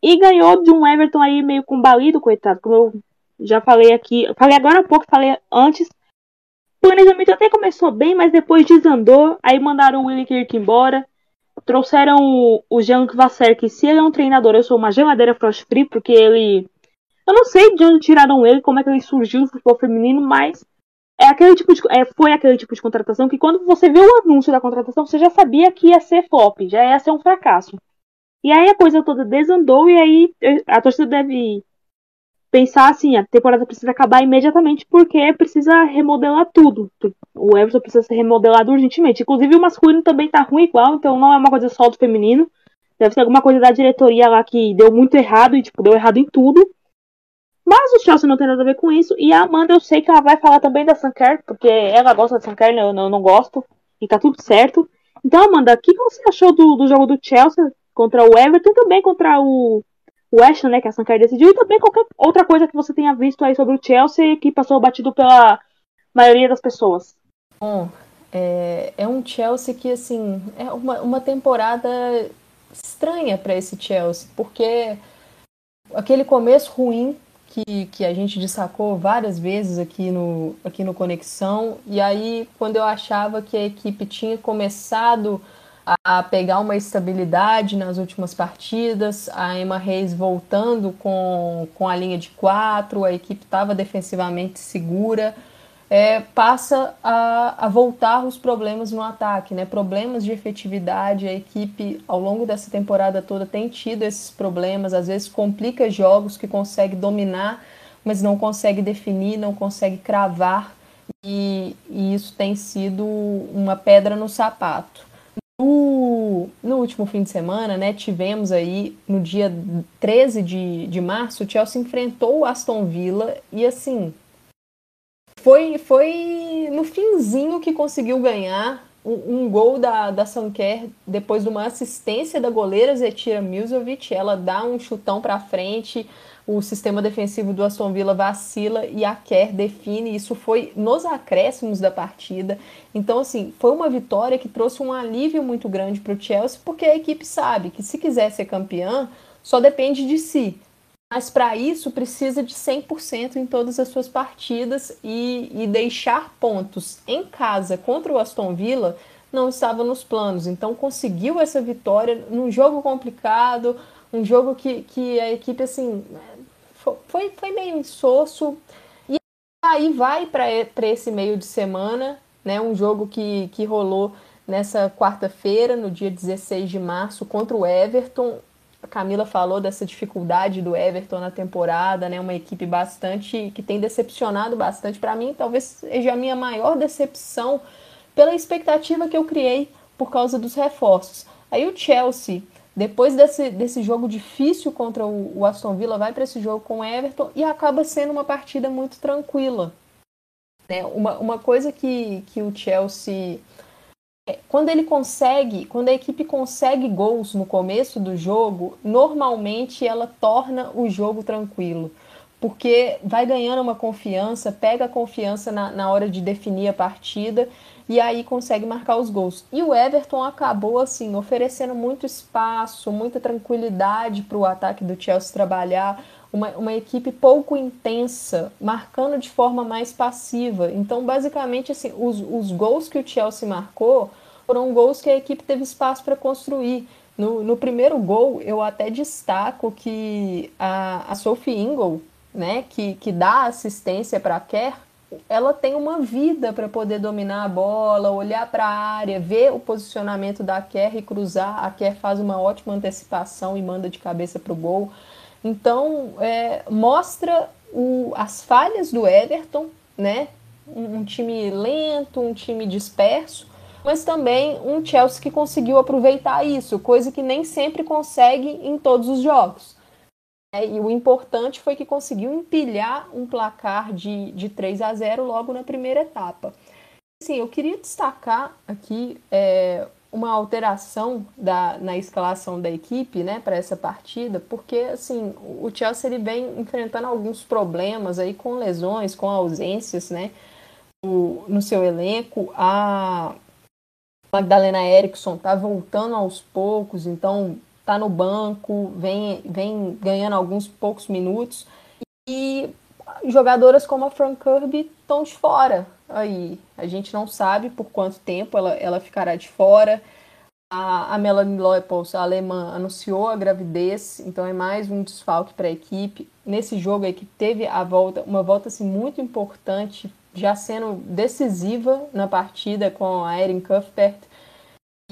E ganhou de um Everton aí meio combalido, coitado. Como eu já falei aqui. Falei agora há pouco, falei antes. O planejamento até começou bem, mas depois desandou. Aí mandaram o Willie Kirk embora. Trouxeram o, o Jean Vasser, que se ele é um treinador, eu sou uma geladeira frost free, porque ele. Eu não sei de onde tiraram ele, como é que ele surgiu no futebol feminino, mas é aquele tipo de, é, foi aquele tipo de contratação que quando você viu o anúncio da contratação, você já sabia que ia ser flop, já ia ser um fracasso. E aí a coisa toda desandou e aí a torcida deve pensar assim, a temporada precisa acabar imediatamente porque precisa remodelar tudo. O Everton precisa ser remodelado urgentemente. Inclusive o masculino também tá ruim igual, então não é uma coisa só do feminino. Deve ser alguma coisa da diretoria lá que deu muito errado e tipo, deu errado em tudo. Mas o Chelsea não tem nada a ver com isso. E a Amanda, eu sei que ela vai falar também da Sanker, porque ela gosta da Sanker, eu não, eu não gosto. E tá tudo certo. Então, Amanda, o que você achou do, do jogo do Chelsea contra o Everton também contra o, o West né, que a Sankar decidiu, e também qualquer outra coisa que você tenha visto aí sobre o Chelsea que passou batido pela maioria das pessoas. Bom, é, é um Chelsea que, assim, é uma, uma temporada estranha para esse Chelsea, porque aquele começo ruim que, que a gente destacou várias vezes aqui no, aqui no Conexão, e aí quando eu achava que a equipe tinha começado a pegar uma estabilidade nas últimas partidas, a Emma Reis voltando com, com a linha de quatro, a equipe estava defensivamente segura, é, passa a, a voltar os problemas no ataque, né? problemas de efetividade. A equipe, ao longo dessa temporada toda, tem tido esses problemas, às vezes complica jogos que consegue dominar, mas não consegue definir, não consegue cravar, e, e isso tem sido uma pedra no sapato. No, no, último fim de semana, né, tivemos aí, no dia 13 de, de março, o Chelsea enfrentou o Aston Villa e, assim, foi, foi no finzinho que conseguiu ganhar um, um gol da, da Sanker depois de uma assistência da goleira Zetira Milzovic. Ela dá um chutão para frente, o sistema defensivo do Aston Villa vacila e a Kerr define. Isso foi nos acréscimos da partida. Então, assim, foi uma vitória que trouxe um alívio muito grande para o Chelsea, porque a equipe sabe que se quiser ser campeã, só depende de si. Mas para isso precisa de 100% em todas as suas partidas e, e deixar pontos em casa contra o Aston Villa não estava nos planos. Então conseguiu essa vitória num jogo complicado, um jogo que, que a equipe assim foi, foi meio insosso. E aí vai para esse meio de semana, né? Um jogo que, que rolou nessa quarta-feira, no dia 16 de março, contra o Everton. A Camila falou dessa dificuldade do Everton na temporada, né? Uma equipe bastante que tem decepcionado bastante para mim, talvez seja a minha maior decepção pela expectativa que eu criei por causa dos reforços. Aí o Chelsea depois desse, desse jogo difícil contra o, o Aston Villa, vai para esse jogo com o Everton e acaba sendo uma partida muito tranquila. Né? Uma, uma coisa que, que o Chelsea. É, quando ele consegue, quando a equipe consegue gols no começo do jogo, normalmente ela torna o jogo tranquilo. Porque vai ganhando uma confiança, pega a confiança na, na hora de definir a partida e aí consegue marcar os gols. E o Everton acabou assim oferecendo muito espaço, muita tranquilidade para o ataque do Chelsea trabalhar, uma, uma equipe pouco intensa, marcando de forma mais passiva. Então, basicamente, assim, os, os gols que o Chelsea marcou foram gols que a equipe teve espaço para construir. No, no primeiro gol, eu até destaco que a, a Sophie Ingle, né, que, que dá assistência para a Kerr, ela tem uma vida para poder dominar a bola, olhar para a área, ver o posicionamento da Kerr e cruzar. A Kerr faz uma ótima antecipação e manda de cabeça para o gol. Então, é, mostra o, as falhas do Everton, né? Um, um time lento, um time disperso, mas também um Chelsea que conseguiu aproveitar isso, coisa que nem sempre consegue em todos os jogos. É, e o importante foi que conseguiu empilhar um placar de, de 3 a 0 logo na primeira etapa. Assim, eu queria destacar aqui é, uma alteração da, na escalação da equipe né, para essa partida, porque assim, o Chelsea ele vem enfrentando alguns problemas aí com lesões, com ausências né, no, no seu elenco. A Magdalena Eriksson está voltando aos poucos, então está no banco, vem, vem ganhando alguns poucos minutos. E jogadoras como a Frank Kirby estão de fora. Aí a gente não sabe por quanto tempo ela, ela ficará de fora. A, a Melanie Leupolz, a alemã, anunciou a gravidez, então é mais um desfalque para a equipe. Nesse jogo a equipe teve a volta, uma volta assim, muito importante, já sendo decisiva na partida com a Erin Cuthbert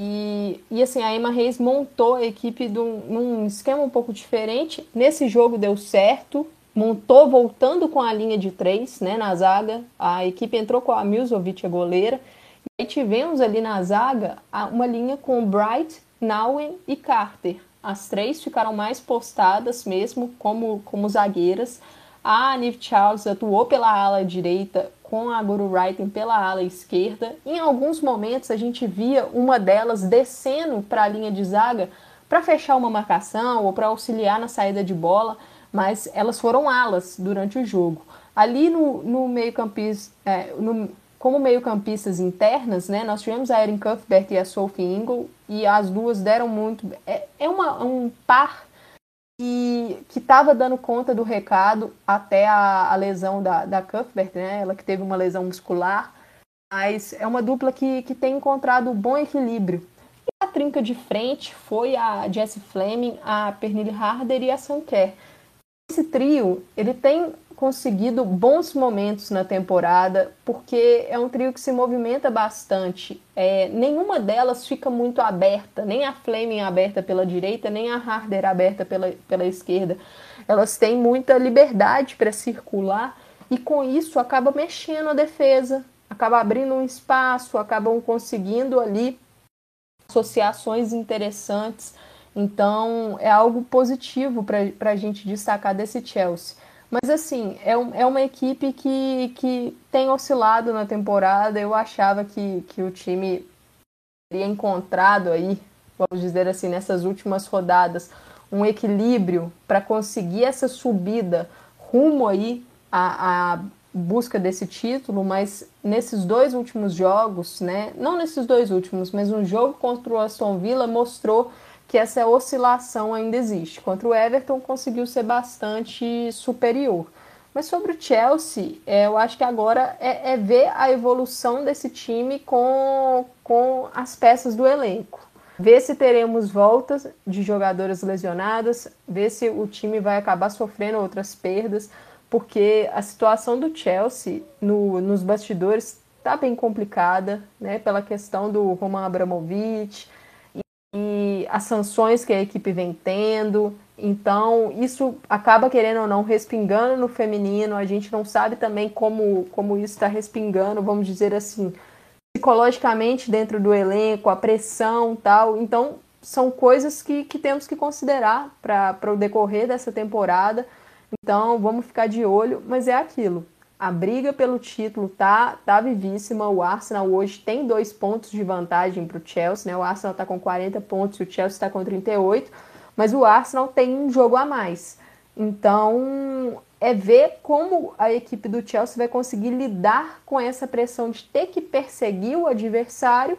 e, e assim, a Emma Reis montou a equipe de um, num esquema um pouco diferente. Nesse jogo deu certo, montou voltando com a linha de três né, na zaga. A equipe entrou com a Milzovic, a goleira. E aí tivemos ali na zaga uma linha com Bright, Nauen e Carter. As três ficaram mais postadas mesmo como, como zagueiras. A Nive Charles atuou pela ala direita com a Guru Writing pela ala esquerda. Em alguns momentos a gente via uma delas descendo para a linha de zaga para fechar uma marcação ou para auxiliar na saída de bola, mas elas foram alas durante o jogo. Ali no, no meio-campista, é, como meio-campistas internas, né, nós tivemos a Erin Cuthbert e a Sophie Ingle, e as duas deram muito. É, é uma, um par que estava dando conta do recado até a, a, lesão da, da Cuthbert, né? Ela que teve uma lesão muscular. Mas é uma dupla que, que tem encontrado um bom equilíbrio. E a trinca de frente foi a Jessie Fleming, a Pernille Harder e a Sanker. Esse trio, ele tem conseguido bons momentos na temporada, porque é um trio que se movimenta bastante. É, nenhuma delas fica muito aberta, nem a Fleming aberta pela direita, nem a Harder aberta pela, pela esquerda. Elas têm muita liberdade para circular e com isso acaba mexendo a defesa, acaba abrindo um espaço, acabam conseguindo ali associações interessantes. Então é algo positivo para a gente destacar desse Chelsea. Mas assim, é, um, é uma equipe que, que tem oscilado na temporada. Eu achava que, que o time teria encontrado aí, vamos dizer assim, nessas últimas rodadas, um equilíbrio para conseguir essa subida rumo aí à, à busca desse título, mas nesses dois últimos jogos, né? Não nesses dois últimos, mas um jogo contra o Aston Villa mostrou que essa oscilação ainda existe. Contra o Everton conseguiu ser bastante superior. Mas sobre o Chelsea, é, eu acho que agora é, é, ver a evolução desse time com, com as peças do elenco. Ver se teremos voltas de jogadoras lesionadas, ver se o time vai acabar sofrendo outras perdas, porque a situação do Chelsea no, nos bastidores está bem complicada, né, pela questão do Roman Abramovich, e as sanções que a equipe vem tendo. Então, isso acaba, querendo ou não, respingando no feminino. A gente não sabe também como, como isso está respingando, vamos dizer assim, psicologicamente dentro do elenco, a pressão tal. Então, são coisas que, que temos que considerar para o decorrer dessa temporada. Então vamos ficar de olho, mas é aquilo. A briga pelo título tá, tá vivíssima. O Arsenal hoje tem dois pontos de vantagem para o Chelsea. Né? O Arsenal está com 40 pontos e o Chelsea está com 38, mas o Arsenal tem um jogo a mais. Então é ver como a equipe do Chelsea vai conseguir lidar com essa pressão de ter que perseguir o adversário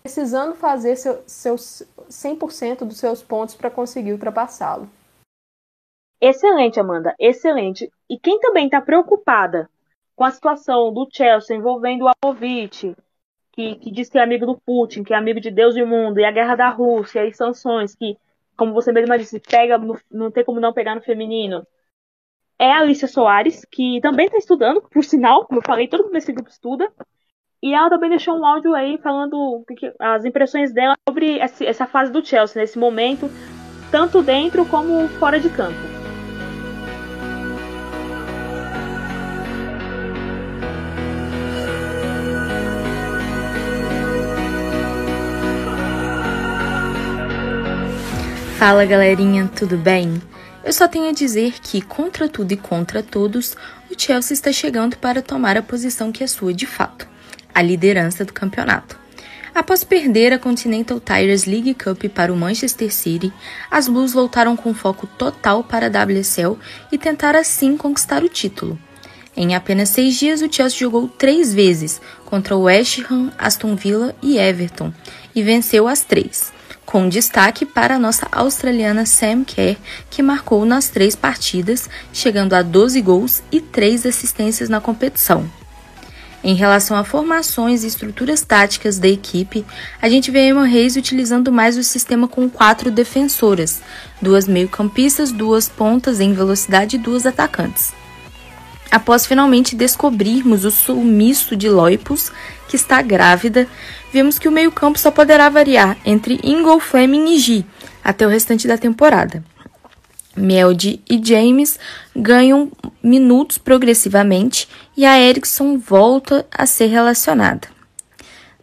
precisando fazer seu, seus 100% dos seus pontos para conseguir ultrapassá-lo. Excelente, Amanda, excelente. E quem também está preocupada com a situação do Chelsea envolvendo o Apovic, que, que diz que é amigo do Putin, que é amigo de Deus e mundo, e a guerra da Rússia, e sanções, que, como você mesma disse, pega no, não tem como não pegar no feminino, é a Alicia Soares, que também está estudando, por sinal, como eu falei, todo mundo nesse grupo estuda, e ela também deixou um áudio aí falando as impressões dela sobre essa fase do Chelsea nesse momento, tanto dentro como fora de campo. Fala galerinha, tudo bem? Eu só tenho a dizer que, contra tudo e contra todos, o Chelsea está chegando para tomar a posição que é sua de fato a liderança do campeonato. Após perder a Continental Tires League Cup para o Manchester City, as Blues voltaram com foco total para a WSL e tentaram assim conquistar o título. Em apenas seis dias, o Chelsea jogou três vezes contra o West Ham, Aston Villa e Everton e venceu as três, com destaque para a nossa australiana Sam Kerr, que marcou nas três partidas, chegando a 12 gols e 3 assistências na competição. Em relação a formações e estruturas táticas da equipe, a gente vê Emma Reis utilizando mais o sistema com quatro defensoras, duas meio-campistas, duas pontas em velocidade e duas atacantes. Após finalmente descobrirmos o sumiço de Loipus, que está grávida, vemos que o meio-campo só poderá variar entre Ingol, Fleming e G até o restante da temporada. Melde e James ganham minutos progressivamente e a Erickson volta a ser relacionada.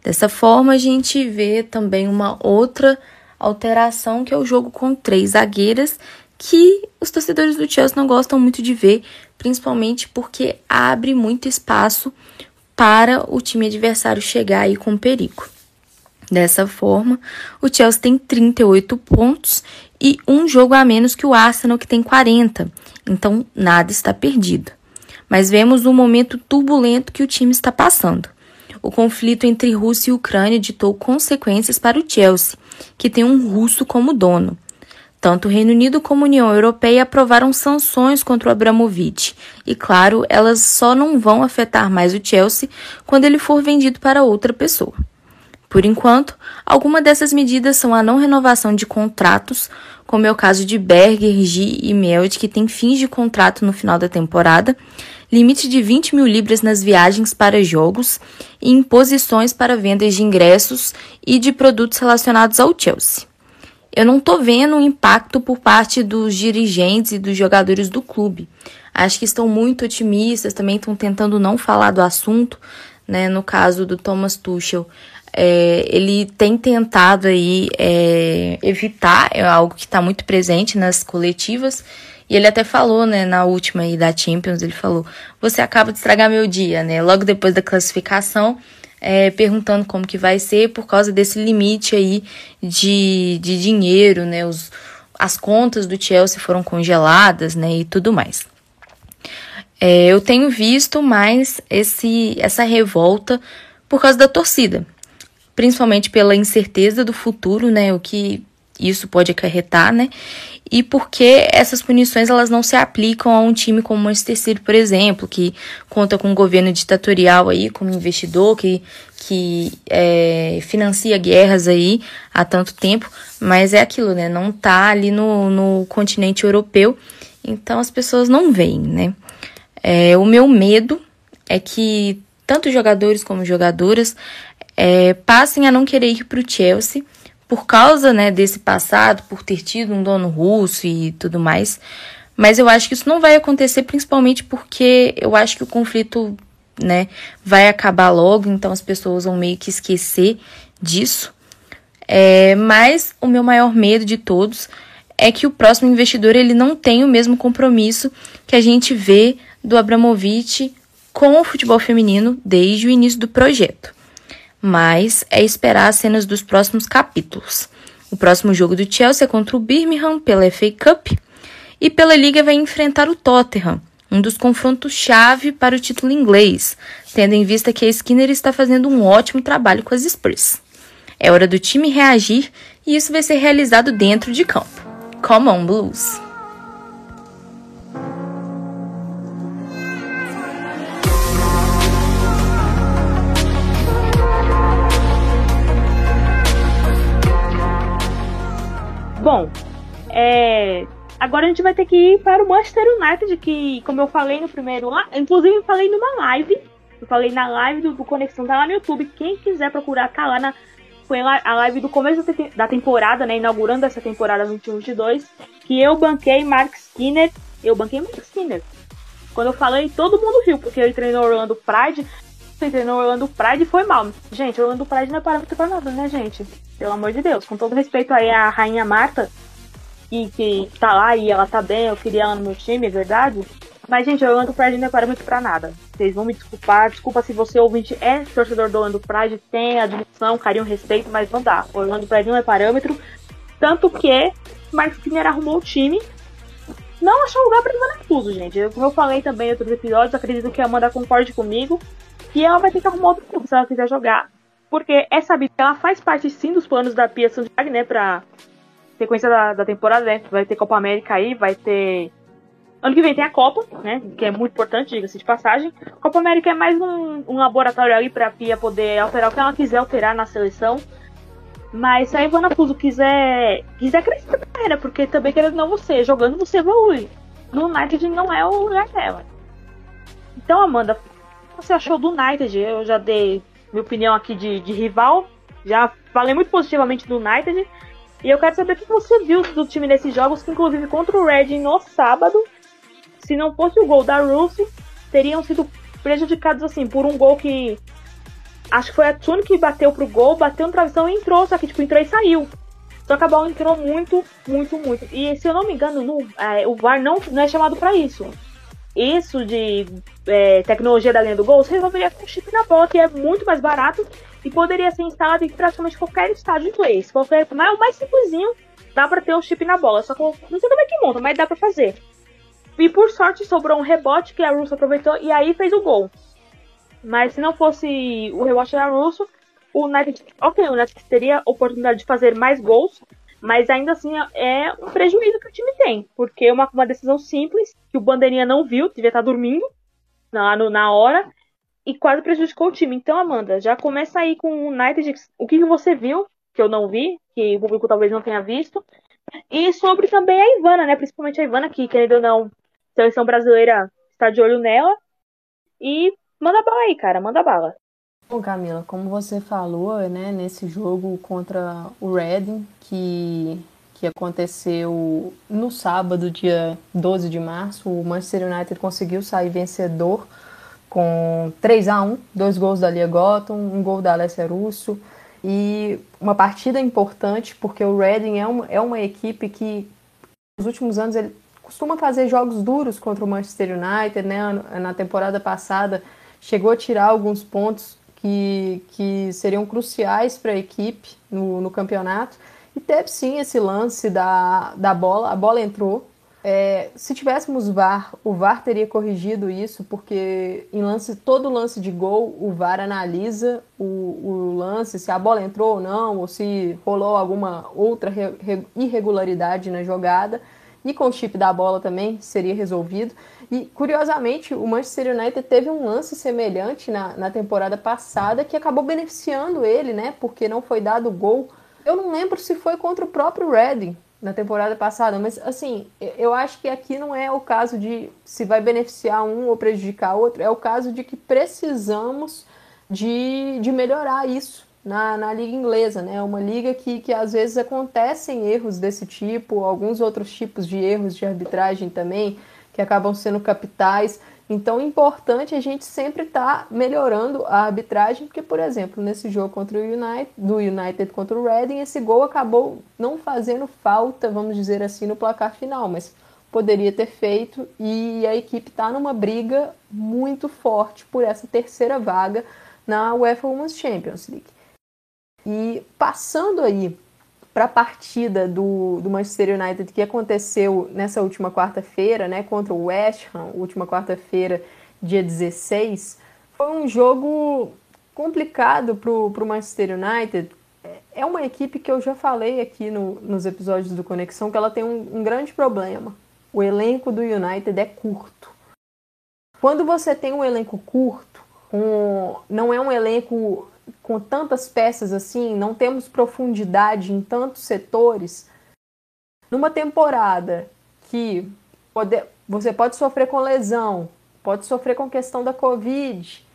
Dessa forma, a gente vê também uma outra alteração que é o jogo com três zagueiras que os torcedores do Chelsea não gostam muito de ver, principalmente porque abre muito espaço para o time adversário chegar aí com perigo. Dessa forma, o Chelsea tem 38 pontos e um jogo a menos que o Arsenal, que tem 40. Então, nada está perdido. Mas vemos o momento turbulento que o time está passando. O conflito entre Rússia e Ucrânia ditou consequências para o Chelsea, que tem um russo como dono. Tanto o Reino Unido como a União Europeia aprovaram sanções contra o Abramovich. E claro, elas só não vão afetar mais o Chelsea quando ele for vendido para outra pessoa. Por enquanto, algumas dessas medidas são a não renovação de contratos, como é o caso de Berger, G e Meld, que têm fins de contrato no final da temporada, limite de 20 mil libras nas viagens para jogos e imposições para vendas de ingressos e de produtos relacionados ao Chelsea. Eu não estou vendo um impacto por parte dos dirigentes e dos jogadores do clube. Acho que estão muito otimistas, também estão tentando não falar do assunto, né? No caso do Thomas Tuchel, é, ele tem tentado aí é, evitar, é algo que está muito presente nas coletivas, e ele até falou, né, na última aí da Champions, ele falou, você acaba de estragar meu dia, né, logo depois da classificação, é, perguntando como que vai ser por causa desse limite aí de, de dinheiro, né, os, as contas do Chelsea foram congeladas, né, e tudo mais. É, eu tenho visto mais esse, essa revolta por causa da torcida, principalmente pela incerteza do futuro, né, o que isso pode acarretar, né? E porque essas punições elas não se aplicam a um time como o Manchester City, por exemplo, que conta com um governo ditatorial aí, como investidor, que, que é, financia guerras aí há tanto tempo, mas é aquilo, né? Não tá ali no, no continente europeu, então as pessoas não veem, né? É, o meu medo é que tanto jogadores como jogadoras é, passem a não querer ir para o Chelsea por causa né, desse passado, por ter tido um dono russo e tudo mais. Mas eu acho que isso não vai acontecer, principalmente porque eu acho que o conflito né, vai acabar logo, então as pessoas vão meio que esquecer disso. É, mas o meu maior medo de todos é que o próximo investidor ele não tem o mesmo compromisso que a gente vê do Abramovich com o futebol feminino desde o início do projeto. Mas é esperar as cenas dos próximos capítulos. O próximo jogo do Chelsea é contra o Birmingham pela FA Cup e pela Liga vai enfrentar o Tottenham, um dos confrontos-chave para o título inglês, tendo em vista que a Skinner está fazendo um ótimo trabalho com as Spurs. É hora do time reagir e isso vai ser realizado dentro de campo. Come on, Blues! Bom, é, agora a gente vai ter que ir para o Manchester United, que, como eu falei no primeiro, inclusive eu falei numa live, eu falei na live do, do Conexão, tá lá no YouTube. Quem quiser procurar, tá lá na. Foi a live do começo da temporada, né? Inaugurando essa temporada 21-22. Que eu banquei Mark Skinner. Eu banquei Mark Skinner. Quando eu falei, todo mundo riu, porque ele treinou Orlando Pride. Treinou Orlando Pride foi mal. Gente, Orlando Pride não é parâmetro pra nada, né, gente? Pelo amor de Deus. Com todo respeito aí à Rainha Marta, e que tá lá e ela tá bem, eu queria ela no meu time, é verdade. Mas, gente, o Orlando Pride não é parâmetro pra nada. Vocês vão me desculpar. Desculpa se você, ouvinte, é torcedor do Orlando Pride, tem admissão, carinho, respeito, mas não dá. O Orlando Pride não é parâmetro. Tanto que Marcos Pinheiro arrumou o time. Não achou lugar pra Ivana Fuso, gente. Como eu falei também em outros episódios, acredito que a Amanda concorde comigo. Que ela vai ter que arrumar outro clube se ela quiser jogar. Porque é sabido que ela faz parte sim dos planos da Pia Santiago, né? Pra sequência da, da temporada, né? Vai ter Copa América aí, vai ter Ano que vem tem a Copa, né? Que é muito importante, diga-se de passagem. Copa América é mais um, um laboratório ali pra Pia poder alterar o que ela quiser alterar na seleção. Mas se a Ivana Puzo quiser, quiser crescer na carreira, porque também querendo não você, jogando você evolui. No United não é o lugar dela. Então, Amanda, você achou do United? Eu já dei minha opinião aqui de, de rival. Já falei muito positivamente do United. E eu quero saber o que você viu do time nesses jogos, que inclusive contra o Reading no sábado, se não fosse o gol da Ruth, teriam sido prejudicados assim por um gol que acho que foi a Tune que bateu pro gol, bateu no travessão e entrou, só que tipo entrou e saiu. Só que a bola entrou muito, muito, muito. E se eu não me engano, no, é, o VAR não, não é chamado para isso. Isso de é, tecnologia da linha do gol, você resolveria com chip na bola, que é muito mais barato e poderia ser instalado em praticamente qualquer estádio inglês. Qualquer, mas o mais simplesinho, dá para ter um chip na bola. Só que não sei como é que monta, mas dá para fazer. E por sorte sobrou um rebote que a Russo aproveitou e aí fez o gol. Mas se não fosse o rebote da Russo, o United, ok, o United teria oportunidade de fazer mais gols, mas ainda assim é um prejuízo que o time tem, porque é uma, uma decisão simples que o Bandeirinha não viu, devia estar dormindo na, na hora e quase prejudicou o time. Então, Amanda, já começa aí com o United, o que, que você viu, que eu não vi, que o público talvez não tenha visto, e sobre também a Ivana, né? Principalmente a Ivana, que, querendo ou não, seleção brasileira está de olho nela. E manda bala aí, cara, manda bala. Bom, Camila, como você falou, né, nesse jogo contra o Reading, que, que aconteceu no sábado, dia 12 de março, o Manchester United conseguiu sair vencedor com 3 a 1 dois gols da Lia Gotham, um gol da Alessia Russo, e uma partida importante, porque o Reading é uma, é uma equipe que nos últimos anos ele costuma fazer jogos duros contra o Manchester United, né? Na temporada passada chegou a tirar alguns pontos que, que seriam cruciais para a equipe no, no campeonato. E teve sim esse lance da, da bola, a bola entrou. É, se tivéssemos VAR, o VAR teria corrigido isso, porque em lance, todo lance de gol, o VAR analisa o, o lance, se a bola entrou ou não, ou se rolou alguma outra irregularidade na jogada e com o chip da bola também seria resolvido. E curiosamente, o Manchester United teve um lance semelhante na, na temporada passada que acabou beneficiando ele, né? Porque não foi dado gol. Eu não lembro se foi contra o próprio Reading na temporada passada, mas assim, eu acho que aqui não é o caso de se vai beneficiar um ou prejudicar outro, é o caso de que precisamos de, de melhorar isso na, na liga inglesa, né? Uma liga que, que às vezes acontecem erros desse tipo, alguns outros tipos de erros de arbitragem também, que acabam sendo capitais. Então é importante a gente sempre estar tá melhorando a arbitragem, porque, por exemplo, nesse jogo contra o United, do United contra o Reading, esse gol acabou não fazendo falta, vamos dizer assim, no placar final, mas poderia ter feito e a equipe está numa briga muito forte por essa terceira vaga na UEFA Women's Champions League. E passando aí para a partida do, do Manchester United que aconteceu nessa última quarta-feira, né, contra o West Ham, última quarta-feira, dia 16, foi um jogo complicado para o Manchester United. É uma equipe que eu já falei aqui no, nos episódios do Conexão que ela tem um, um grande problema. O elenco do United é curto. Quando você tem um elenco curto, um, não é um elenco com tantas peças assim, não temos profundidade em tantos setores, numa temporada que pode, você pode sofrer com lesão, pode sofrer com questão da Covid,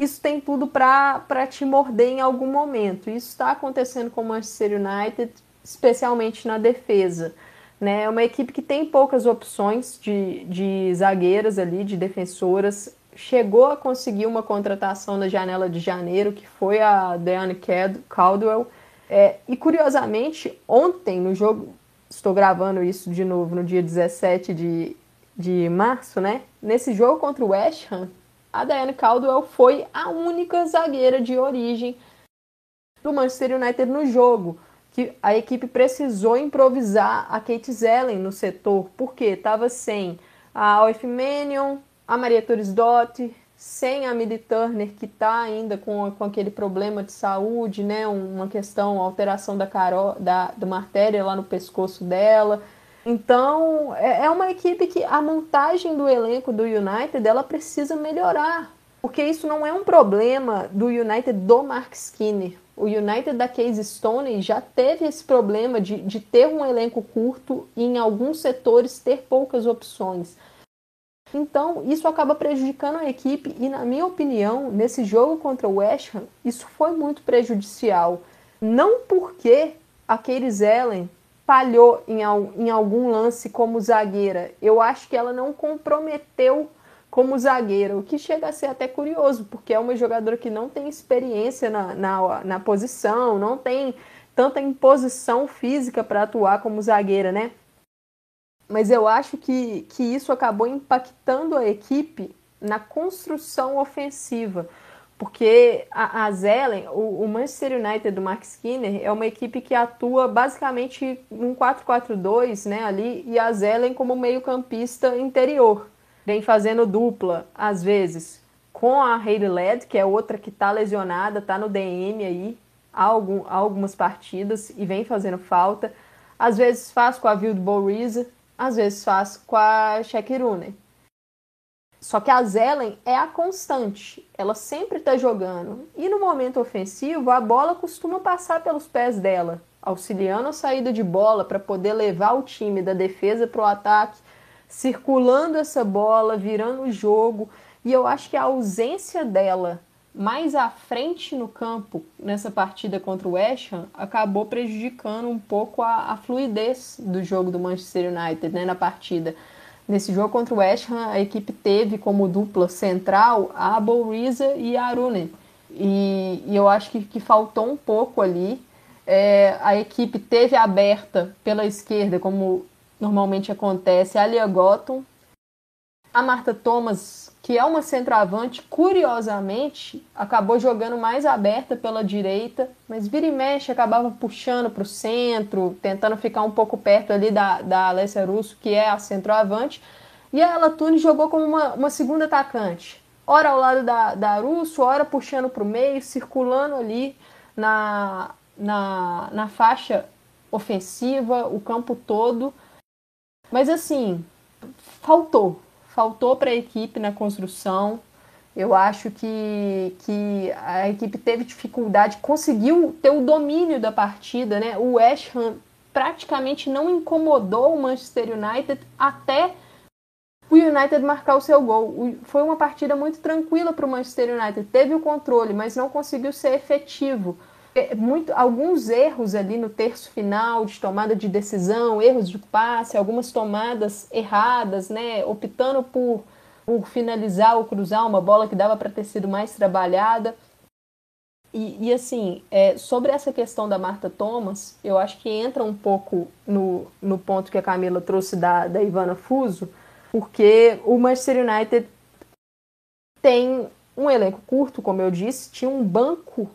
isso tem tudo para te morder em algum momento. Isso está acontecendo com o Manchester United, especialmente na defesa. Né? É uma equipe que tem poucas opções de, de zagueiras ali, de defensoras chegou a conseguir uma contratação na janela de janeiro, que foi a Diane Caldwell. É, e curiosamente, ontem no jogo, estou gravando isso de novo no dia 17 de, de março, né? Nesse jogo contra o West Ham, a Diane Caldwell foi a única zagueira de origem do Manchester United no jogo. Que a equipe precisou improvisar a Kate Zellen no setor, porque estava sem a Alf Mannion, a Maria Torres Dotti, sem a Midi Turner, que está ainda com, com aquele problema de saúde, né? Uma questão, alteração da, caro, da, de uma artéria lá no pescoço dela. Então, é, é uma equipe que a montagem do elenco do United ela precisa melhorar. Porque isso não é um problema do United do Mark Skinner. O United da Case Stone já teve esse problema de, de ter um elenco curto e em alguns setores ter poucas opções. Então, isso acaba prejudicando a equipe e, na minha opinião, nesse jogo contra o West Ham, isso foi muito prejudicial. Não porque a Keires Ellen falhou em, em algum lance como zagueira. Eu acho que ela não comprometeu como zagueira, o que chega a ser até curioso, porque é uma jogadora que não tem experiência na, na, na posição, não tem tanta imposição física para atuar como zagueira, né? Mas eu acho que, que isso acabou impactando a equipe na construção ofensiva. Porque a, a Zelen, o, o, Manchester United do Mark Skinner, é uma equipe que atua basicamente num 4-4-2 né, ali, e a Zelen como meio-campista interior. Vem fazendo dupla, às vezes, com a Hayley Led, que é outra que está lesionada, está no DM aí há, algum, há algumas partidas e vem fazendo falta. Às vezes faz com a Vilde Boriza, às vezes faz com a Shakirune. Só que a Zelen é a constante, ela sempre está jogando. E no momento ofensivo, a bola costuma passar pelos pés dela, auxiliando a saída de bola para poder levar o time da defesa para o ataque, circulando essa bola, virando o jogo. E eu acho que a ausência dela mais à frente no campo nessa partida contra o West Ham acabou prejudicando um pouco a, a fluidez do jogo do Manchester United né, na partida. Nesse jogo contra o West Ham, a equipe teve como dupla central a Boriza e a Arunen. E, e, eu acho que, que faltou um pouco ali. É, a equipe teve aberta pela esquerda, como normalmente acontece, a Lia Gotham. A Marta Thomas que é uma centroavante, curiosamente, acabou jogando mais aberta pela direita, mas vira e mexe acabava puxando para o centro, tentando ficar um pouco perto ali da, da Alessia Russo, que é a centroavante, e a Ela Tunes jogou como uma, uma segunda atacante, ora ao lado da, da Russo, ora puxando para o meio, circulando ali na, na, na faixa ofensiva, o campo todo, mas assim, faltou, faltou para a equipe na construção. Eu acho que, que a equipe teve dificuldade, conseguiu ter o domínio da partida, né? O West Ham praticamente não incomodou o Manchester United até o United marcar o seu gol. Foi uma partida muito tranquila para o Manchester United. Teve o controle, mas não conseguiu ser efetivo. É, muito, alguns erros ali no terço final de tomada de decisão, erros de passe, algumas tomadas erradas, né? Optando por, por finalizar ou cruzar uma bola que dava para ter sido mais trabalhada. E, e assim, é, sobre essa questão da Marta Thomas, eu acho que entra um pouco no, no ponto que a Camila trouxe da, da Ivana Fuso, porque o Manchester United tem um elenco curto, como eu disse, tinha um banco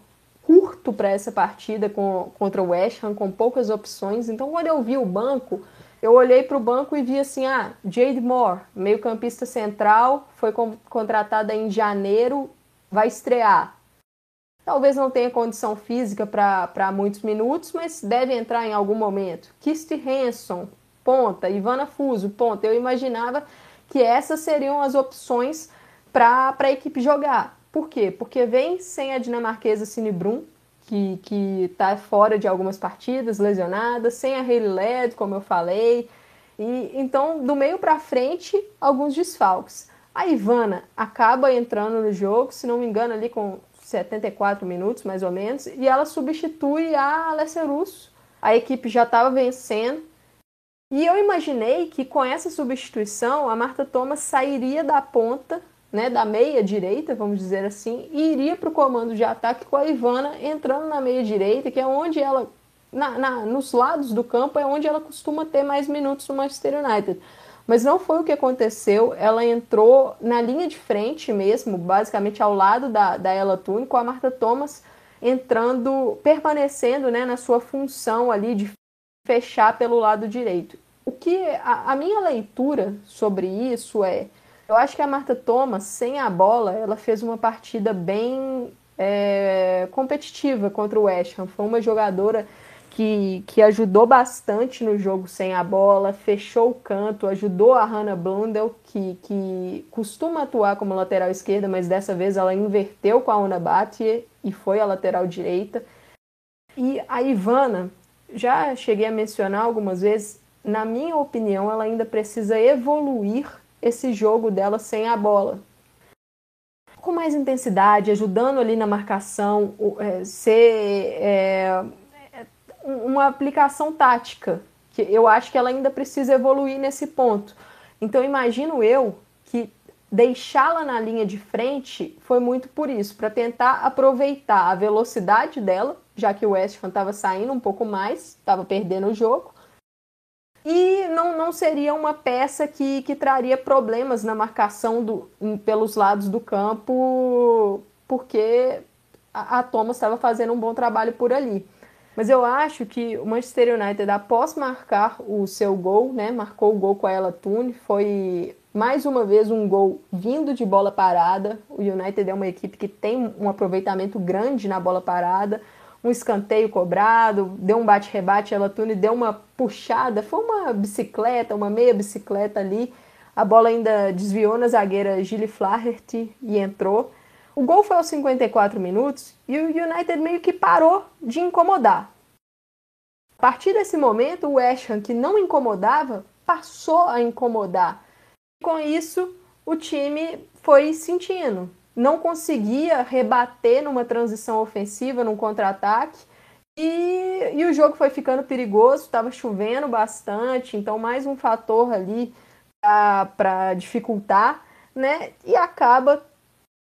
curto para essa partida com, contra o West Ham, com poucas opções. Então, quando eu vi o banco, eu olhei para o banco e vi assim: ah, Jade Moore, meio-campista central, foi com, contratada em janeiro, vai estrear. Talvez não tenha condição física para muitos minutos, mas deve entrar em algum momento. Kirsty Hanson, ponta. Ivana Fuso, ponta. Eu imaginava que essas seriam as opções para a equipe jogar. Por quê? Porque vem sem a dinamarquesa Cine Brum, que está fora de algumas partidas, lesionada, sem a Hayley Led, como eu falei. E então, do meio para frente, alguns desfalques. A Ivana acaba entrando no jogo, se não me engano, ali com 74 minutos, mais ou menos, e ela substitui a Alessia Russo. A equipe já estava vencendo. E eu imaginei que com essa substituição, a Marta Thomas sairia da ponta, né, da meia direita, vamos dizer assim, e iria para o comando de ataque com a Ivana entrando na meia direita, que é onde ela, na, na, nos lados do campo, é onde ela costuma ter mais minutos no Manchester United. Mas não foi o que aconteceu. Ela entrou na linha de frente mesmo, basicamente ao lado da, da Ella Tune, com a Marta Thomas entrando, permanecendo né, na sua função ali de fechar pelo lado direito. O que a, a minha leitura sobre isso é, eu acho que a Marta Thomas, sem a bola, ela fez uma partida bem é, competitiva contra o West Ham. Foi uma jogadora que, que ajudou bastante no jogo sem a bola, fechou o canto, ajudou a Hannah Blundell, que, que costuma atuar como lateral esquerda, mas dessa vez ela inverteu com a Una Batier e foi a lateral direita. E a Ivana, já cheguei a mencionar algumas vezes, na minha opinião, ela ainda precisa evoluir esse jogo dela sem a bola. Com mais intensidade, ajudando ali na marcação, é, ser é, uma aplicação tática, que eu acho que ela ainda precisa evoluir nesse ponto. Então imagino eu que deixá-la na linha de frente foi muito por isso, para tentar aproveitar a velocidade dela, já que o West Ham estava saindo um pouco mais, estava perdendo o jogo. E não, não seria uma peça que, que traria problemas na marcação do, pelos lados do campo, porque a, a Thomas estava fazendo um bom trabalho por ali. Mas eu acho que o Manchester United, após marcar o seu gol, né, marcou o gol com a Ella Tune, foi mais uma vez um gol vindo de bola parada. O United é uma equipe que tem um aproveitamento grande na bola parada, um escanteio cobrado, deu um bate-rebate, Ella Tune deu uma puxada, foi uma bicicleta, uma meia bicicleta ali. A bola ainda desviou na zagueira Gilly Flaherty e entrou. O gol foi aos 54 minutos e o United meio que parou de incomodar. A partir desse momento, o West Ham, que não incomodava, passou a incomodar. Com isso, o time foi sentindo. Não conseguia rebater numa transição ofensiva, num contra-ataque. E, e, o jogo foi ficando perigoso, estava chovendo bastante, então mais um fator ali para dificultar, né? E acaba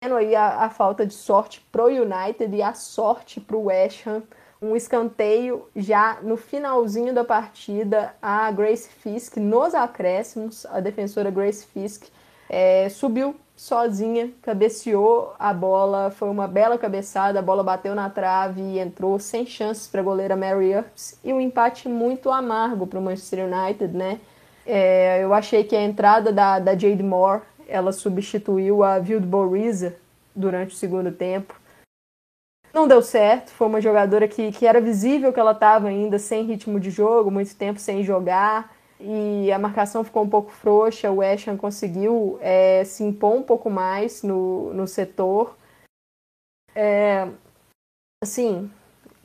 aí a, a falta de sorte pro United e a sorte pro West Ham. Um escanteio já no finalzinho da partida, a Grace Fisk, nos acréscimos, a defensora Grace Fisk é, subiu sozinha, cabeceou a bola, foi uma bela cabeçada, a bola bateu na trave e entrou sem chances para a goleira Mary Earps e um empate muito amargo para o Manchester United, né? É, eu achei que a entrada da, da Jade Moore ela substituiu a Vilde Boriza durante o segundo tempo. Não deu certo, foi uma jogadora que, que era visível que ela estava ainda sem ritmo de jogo, muito tempo sem jogar, e a marcação ficou um pouco frouxa. O Ashton conseguiu é, se impor um pouco mais no, no setor. É, assim,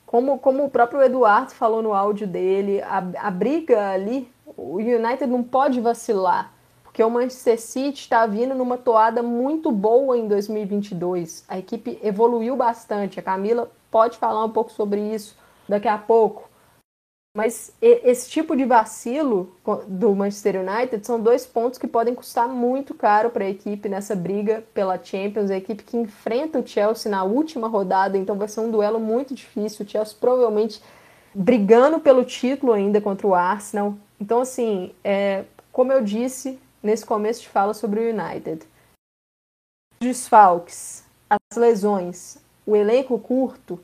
como, como o próprio Eduardo falou no áudio dele, a, a briga ali, o United não pode vacilar porque o Manchester City está vindo numa toada muito boa em 2022. A equipe evoluiu bastante. A Camila pode falar um pouco sobre isso daqui a pouco. Mas esse tipo de vacilo do Manchester United são dois pontos que podem custar muito caro para a equipe nessa briga pela Champions. A equipe que enfrenta o Chelsea na última rodada, então vai ser um duelo muito difícil. O Chelsea provavelmente brigando pelo título ainda contra o Arsenal. Então, assim, é, como eu disse nesse começo de fala sobre o United, desfalques, as lesões, o elenco curto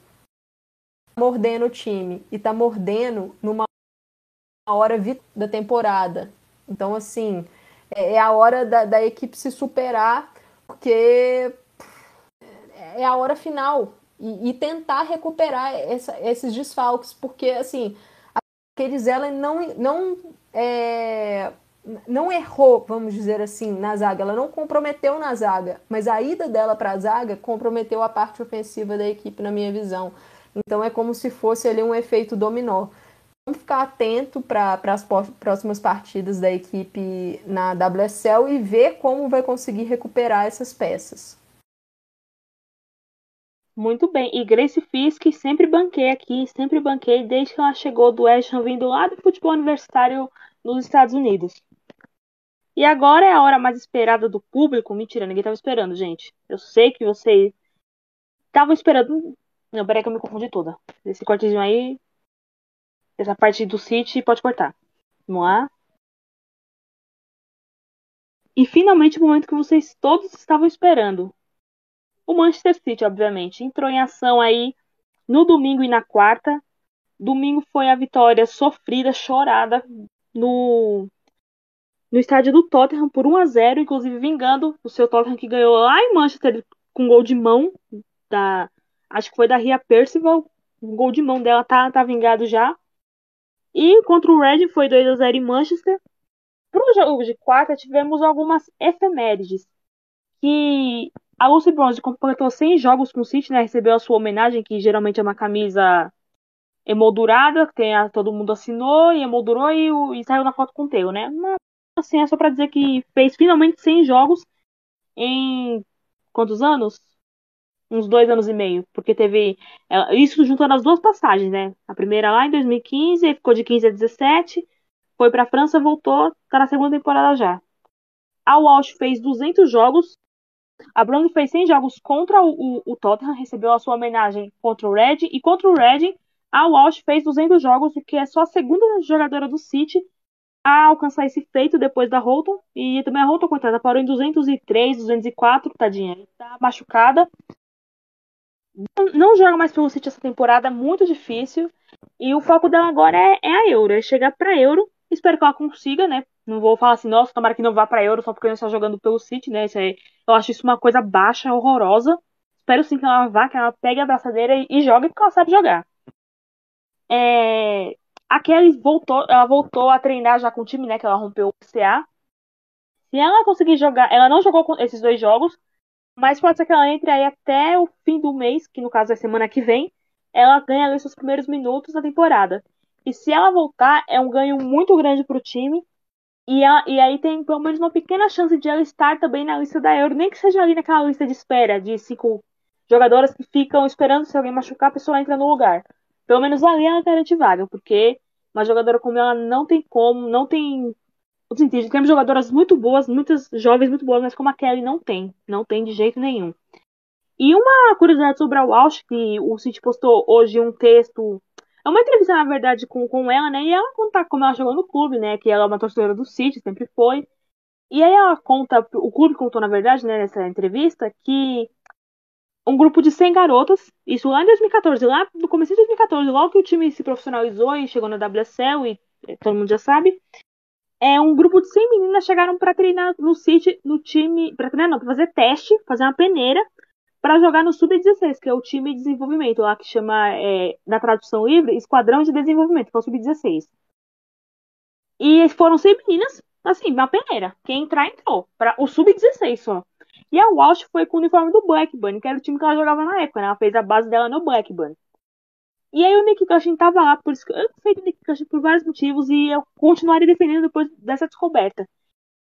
mordendo o time e tá mordendo numa hora da temporada. Então, assim, é, é a hora da, da equipe se superar, porque é a hora final. E, e tentar recuperar essa, esses desfalques, porque, assim, aqueles ela não, não, é, não errou, vamos dizer assim, na zaga. Ela não comprometeu na zaga, mas a ida dela para a zaga comprometeu a parte ofensiva da equipe, na minha visão. Então é como se fosse ali um efeito dominó. Vamos ficar atento para as próximas partidas da equipe na WSL e ver como vai conseguir recuperar essas peças. Muito bem. E Grace Fisk sempre banquei aqui, sempre banquei desde que ela chegou do West Ham vindo lá do futebol universitário nos Estados Unidos. E agora é a hora mais esperada do público. Mentira, ninguém estava esperando, gente. Eu sei que vocês estavam esperando não, peraí que eu me confundi toda. Esse cortezinho aí. Essa parte do City pode cortar. Vamos lá. E finalmente o momento que vocês todos estavam esperando. O Manchester City, obviamente, entrou em ação aí no domingo e na quarta. Domingo foi a vitória sofrida, chorada no no estádio do Tottenham por 1 a 0, inclusive vingando o seu Tottenham que ganhou lá em Manchester com gol de mão da Acho que foi da Ria Percival. O gol de mão dela tá, tá vingado já. E contra o Red foi 2 a 0 em Manchester. Pro jogo de quarta tivemos algumas efemérides. Que a Lucy Bronze completou 100 jogos com o City, né? Recebeu a sua homenagem, que geralmente é uma camisa emoldurada, que tem a, todo mundo assinou e emoldurou e, e saiu na foto com o Teu, né? Mas, assim, é só pra dizer que fez finalmente 100 jogos em quantos anos? Uns dois anos e meio, porque teve isso juntando as duas passagens, né? A primeira lá em 2015, aí ficou de 15 a 17, foi para a França, voltou, tá na segunda temporada já. A Walsh fez 200 jogos, a Bruno fez 100 jogos contra o, o, o, Tottenham, recebeu a sua homenagem contra o Red, e contra o Red, a Walsh fez 200 jogos, o que é só a segunda jogadora do City a alcançar esse feito depois da Holton, e também a Holton, coitada, parou em 203, 204, tadinha, tá machucada, não joga mais pelo City essa temporada, é muito difícil. E o foco dela agora é, é a Euro, é chegar pra Euro. Espero que ela consiga, né? Não vou falar assim, nossa, tomara que não vá pra Euro só porque não está jogando pelo City, né? Isso aí, eu acho isso uma coisa baixa, horrorosa. Espero sim que ela vá, que ela pegue a braçadeira e, e jogue porque ela sabe jogar. É... A Kelly voltou, ela voltou a treinar já com o time, né? Que ela rompeu o CA. Se ela conseguir jogar, ela não jogou esses dois jogos, mas pode ser que ela entre aí até o fim do mês, que no caso é semana que vem, ela ganha ali seus primeiros minutos da temporada. E se ela voltar, é um ganho muito grande para o time. E, a, e aí tem pelo menos uma pequena chance de ela estar também na lista da Euro, nem que seja ali naquela lista de espera de cinco jogadoras que ficam esperando se alguém machucar, a pessoa entra no lugar. Pelo menos ali ela garante vaga, porque uma jogadora como ela não tem como, não tem Assim, temos jogadoras muito boas, muitas jovens muito boas, mas como a Kelly não tem. Não tem de jeito nenhum. E uma curiosidade sobre a Walsh, que o City postou hoje um texto. É uma entrevista, na verdade, com, com ela, né? E ela conta como ela chegou no clube, né? Que ela é uma torcedora do City, sempre foi. E aí ela conta, o clube contou, na verdade, né, nessa entrevista, que um grupo de 100 garotas, isso lá em 2014, lá no começo de 2014, logo que o time se profissionalizou e chegou na WSL, e todo mundo já sabe, é, um grupo de 100 meninas chegaram para treinar no City, no time, para treinar não, para fazer teste, fazer uma peneira para jogar no Sub-16, que é o time de desenvolvimento lá que chama, é, na tradução livre, Esquadrão de Desenvolvimento, que é o Sub-16. E foram 100 meninas, assim, uma peneira. Quem entrar, entrou. Para o Sub-16 só. E a Walsh foi com o uniforme do Blackburn, que era o time que ela jogava na época, né? Ela fez a base dela no Blackburn. E aí o Nick Cushing tava lá, por isso que eu sei do Nick Cushing por vários motivos e eu continuaria defendendo depois dessa descoberta.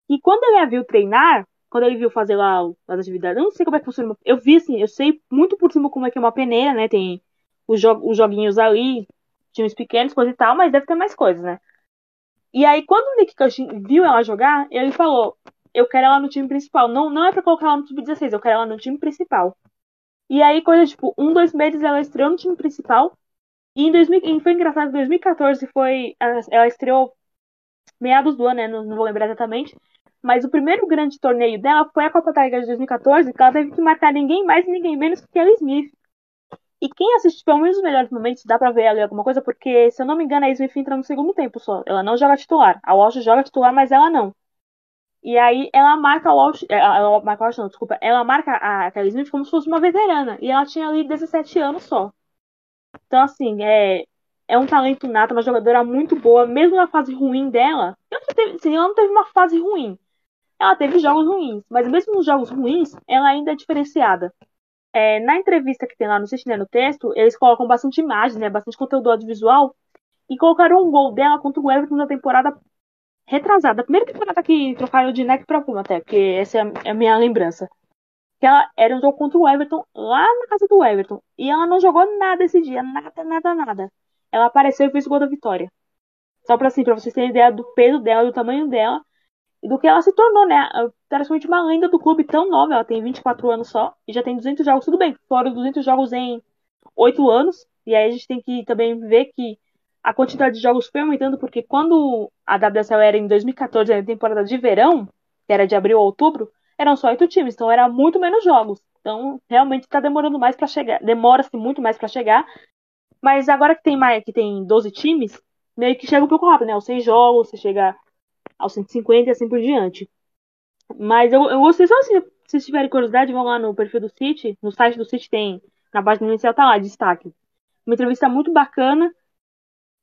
E quando ele a viu treinar, quando ele viu fazer lá as atividades, eu não sei como é que funciona. Eu vi assim, eu sei muito por cima como é que é uma peneira, né? Tem os, jo os joguinhos ali, times pequenos, coisa e tal, mas deve ter mais coisas, né? E aí, quando o Nick Cushing viu ela jogar, ele falou: Eu quero ela no time principal. Não, não é pra colocar ela no sub-16, eu quero ela no time principal. E aí, coisa tipo, um, dois meses ela estreou no time principal. E em 2000, e foi engraçado, em 2014 foi. Ela estreou meados do ano, né? Não, não vou lembrar exatamente. Mas o primeiro grande torneio dela foi a Copa Tiger de 2014, que ela teve que marcar ninguém mais e ninguém menos que Kelly Smith. E quem assiste pelo menos os melhores momentos, dá pra ver ali alguma coisa, porque, se eu não me engano, a Smith entra no segundo tempo só. Ela não joga titular. A Walsh joga titular, mas ela não. E aí ela marca a Walsh. É, ela marca a Walsh, não, desculpa. Ela marca a Kelly Smith como se fosse uma veterana. E ela tinha ali 17 anos só. Então, assim, é, é um talento nato, uma jogadora muito boa, mesmo na fase ruim dela. Ela, teve, assim, ela não teve uma fase ruim. Ela teve jogos ruins, mas mesmo nos jogos ruins, ela ainda é diferenciada. É, na entrevista que tem lá no né, no texto, eles colocam bastante imagem, né, bastante conteúdo audiovisual, e colocaram um gol dela contra o Everton na temporada retrasada. A primeira temporada que trocaram de neck pra Puma até, porque essa é a minha lembrança. Que ela era um jogo contra o Everton, lá na casa do Everton. E ela não jogou nada esse dia, nada, nada, nada. Ela apareceu e fez o gol da vitória. Só pra, assim, pra vocês terem ideia do peso dela, do tamanho dela do que ela se tornou, né? Praticamente uma lenda do clube tão nova. Ela tem 24 anos só e já tem 200 jogos. Tudo bem, foram 200 jogos em 8 anos. E aí a gente tem que também ver que a quantidade de jogos foi aumentando, porque quando a WSL era em 2014, na temporada de verão, que era de abril a outubro, eram só 8 times, então era muito menos jogos. Então, realmente está demorando mais para chegar. Demora-se muito mais para chegar. Mas agora que tem mais, que tem 12 times, meio que chega um pouco rápido, né? Os 6 jogos, você chega aos 150 e assim por diante. Mas eu, eu gostei só assim, se vocês tiverem curiosidade, vão lá no perfil do City, no site do City tem, na página inicial tá lá, destaque. Uma entrevista muito bacana,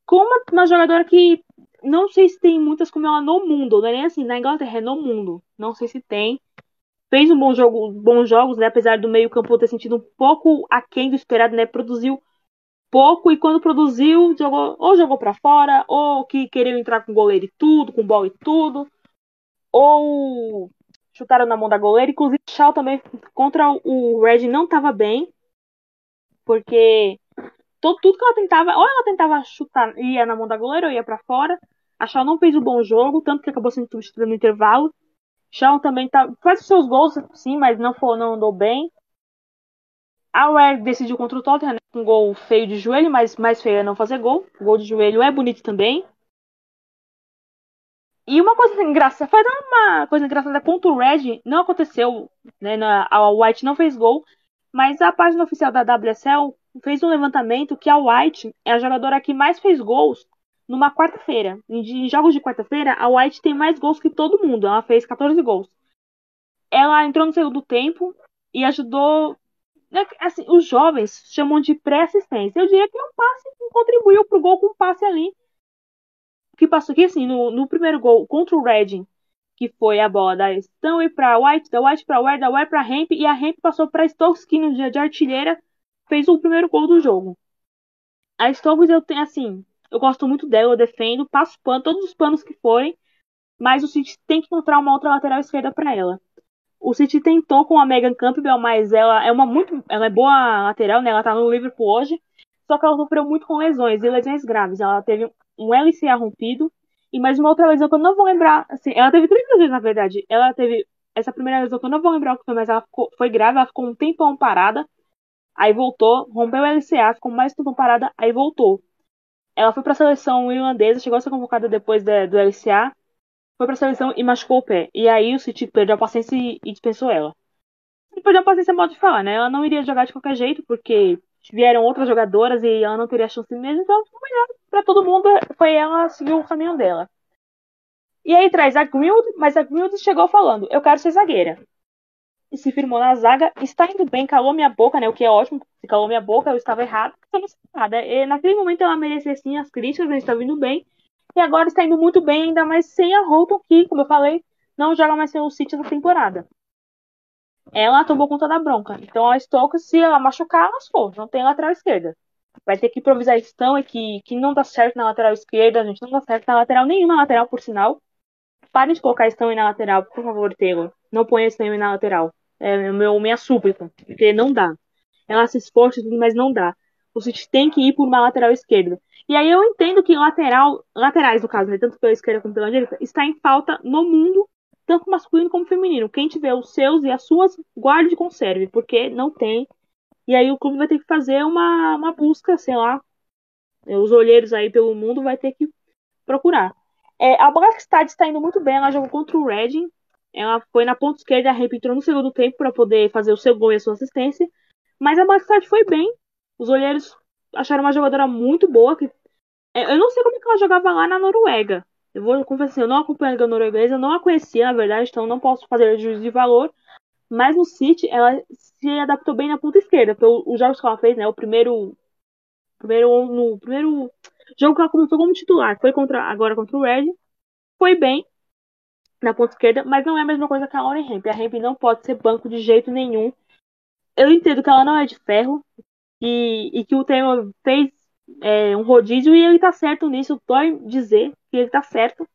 com uma, uma jogadora que não sei se tem muitas como ela no mundo, não é nem assim, na Inglaterra, é no mundo. Não sei se tem. Fez um bom jogo, bons jogos, né? Apesar do meio campo ter sentido um pouco aquém do esperado, né? Produziu pouco e quando produziu, jogou, ou jogou para fora, ou que queriam entrar com goleiro e tudo, com bola e tudo, ou chutaram na mão da goleira. Inclusive, Shaw também contra o Red não estava bem, porque todo, tudo que ela tentava, ou ela tentava chutar, ia na mão da goleira ou ia para fora. A Shaw não fez o um bom jogo, tanto que acabou sendo substituída no intervalo. Shaw também tá, faz os seus gols, sim, mas não, foi, não andou bem. A Ware decidiu contra o Tottenham, né, com um gol feio de joelho, mas mais feio é não fazer gol. O gol de joelho é bonito também. E uma coisa engraçada, foi uma coisa engraçada contra o Red, não aconteceu, né, a White não fez gol, mas a página oficial da WSL fez um levantamento que a White é a jogadora que mais fez gols numa quarta-feira. Em jogos de quarta-feira, a White tem mais gols que todo mundo, ela fez 14 gols. Ela entrou no segundo tempo e ajudou né, assim, os jovens chamam de pré-assistência. Eu diria que é um passe que contribuiu pro gol com um passe ali. Que passou aqui, assim, no, no primeiro gol contra o Redding, que foi a bola da Stanley para White, da White para Ware, da Ware para Hemp, e a Hemp passou para Stokes, que no dia de artilheira fez o primeiro gol do jogo. A Stokes, eu tenho, assim, eu gosto muito dela, eu defendo, passo pano, todos os panos que forem, mas o City tem que encontrar uma outra lateral esquerda para ela. O City tentou com a Megan Campbell, mas ela é uma muito, ela é boa lateral, né? Ela tá no Liverpool hoje, só que ela sofreu muito com lesões e lesões graves. Ela teve um LCA rompido e mais uma outra lesão que eu não vou lembrar, assim, ela teve três lesões na verdade. Ela teve essa primeira lesão que eu não vou lembrar o que foi, mas ela ficou, foi grave, ela ficou um tempão parada, aí voltou, rompeu o LCA, ficou mais tempo parada, aí voltou. Ela foi para a seleção irlandesa, chegou a ser convocada depois de, do LCA, foi pra seleção e machucou o pé. E aí o City perdeu a paciência e, dispensou ela. E perdeu a paciência, modo de falar, né? Ela não iria jogar de qualquer jeito, porque vieram outras jogadoras e ela não teria chance mesmo, então o melhor pra todo mundo foi ela seguir o caminho dela. E aí traz a Gwild, mas a Gwild chegou falando, eu quero ser zagueira. E se firmou na zaga, está indo bem, calou minha boca, né? O que é ótimo, se calou minha boca, eu estava errado, eu nada. E naquele momento ela merecia sim as críticas, ela está vindo bem. E agora está indo muito bem, ainda mais sem a Holton, que, como eu falei, não joga mais pelo City essa temporada. Ela tomou conta da bronca. Então a Stoke, se ela machucar, lascou. Não tem lateral esquerda. Vai ter que improvisar Estão, é que, que não dá certo na lateral esquerda, a gente não dá certo na lateral, nenhuma lateral, por sinal. Parem de colocar Estão na lateral, por favor, Taylor. Não ponha Estão na lateral. É meu, minha súplica. Porque não dá. Ela se esforça, mas não dá. O City tem que ir por uma lateral esquerda. E aí eu entendo que lateral, laterais no caso, né, tanto pela esquerda como pela direita, está em falta no mundo, tanto masculino como feminino. Quem tiver os seus e as suas, guarde e conserve, porque não tem. E aí o clube vai ter que fazer uma, uma busca, sei lá, os olheiros aí pelo mundo vai ter que procurar. É, a Blackstad está indo muito bem, ela jogou contra o Reading, ela foi na ponta esquerda, a Ramp entrou no segundo tempo para poder fazer o seu gol e a sua assistência, mas a Blackstad foi bem, os olheiros acharam uma jogadora muito boa, que é, eu não sei como é que ela jogava lá na Noruega, eu vou confessar, assim, eu não acompanho a Liga Norueguesa, eu não a conhecia, na verdade, então não posso fazer juízo de valor, mas no City ela se adaptou bem na ponta esquerda, os jogos que ela fez, né, o primeiro Primeiro, no primeiro jogo que ela começou como titular, foi contra, agora contra o Red, foi bem na ponta esquerda, mas não é a mesma coisa que a Lauren Hemp. A Hemp não pode ser banco de jeito nenhum. Eu entendo que ela não é de ferro e, e que o Taylor fez é, um rodízio e ele tá certo nisso. Dói dizer que ele tá certo.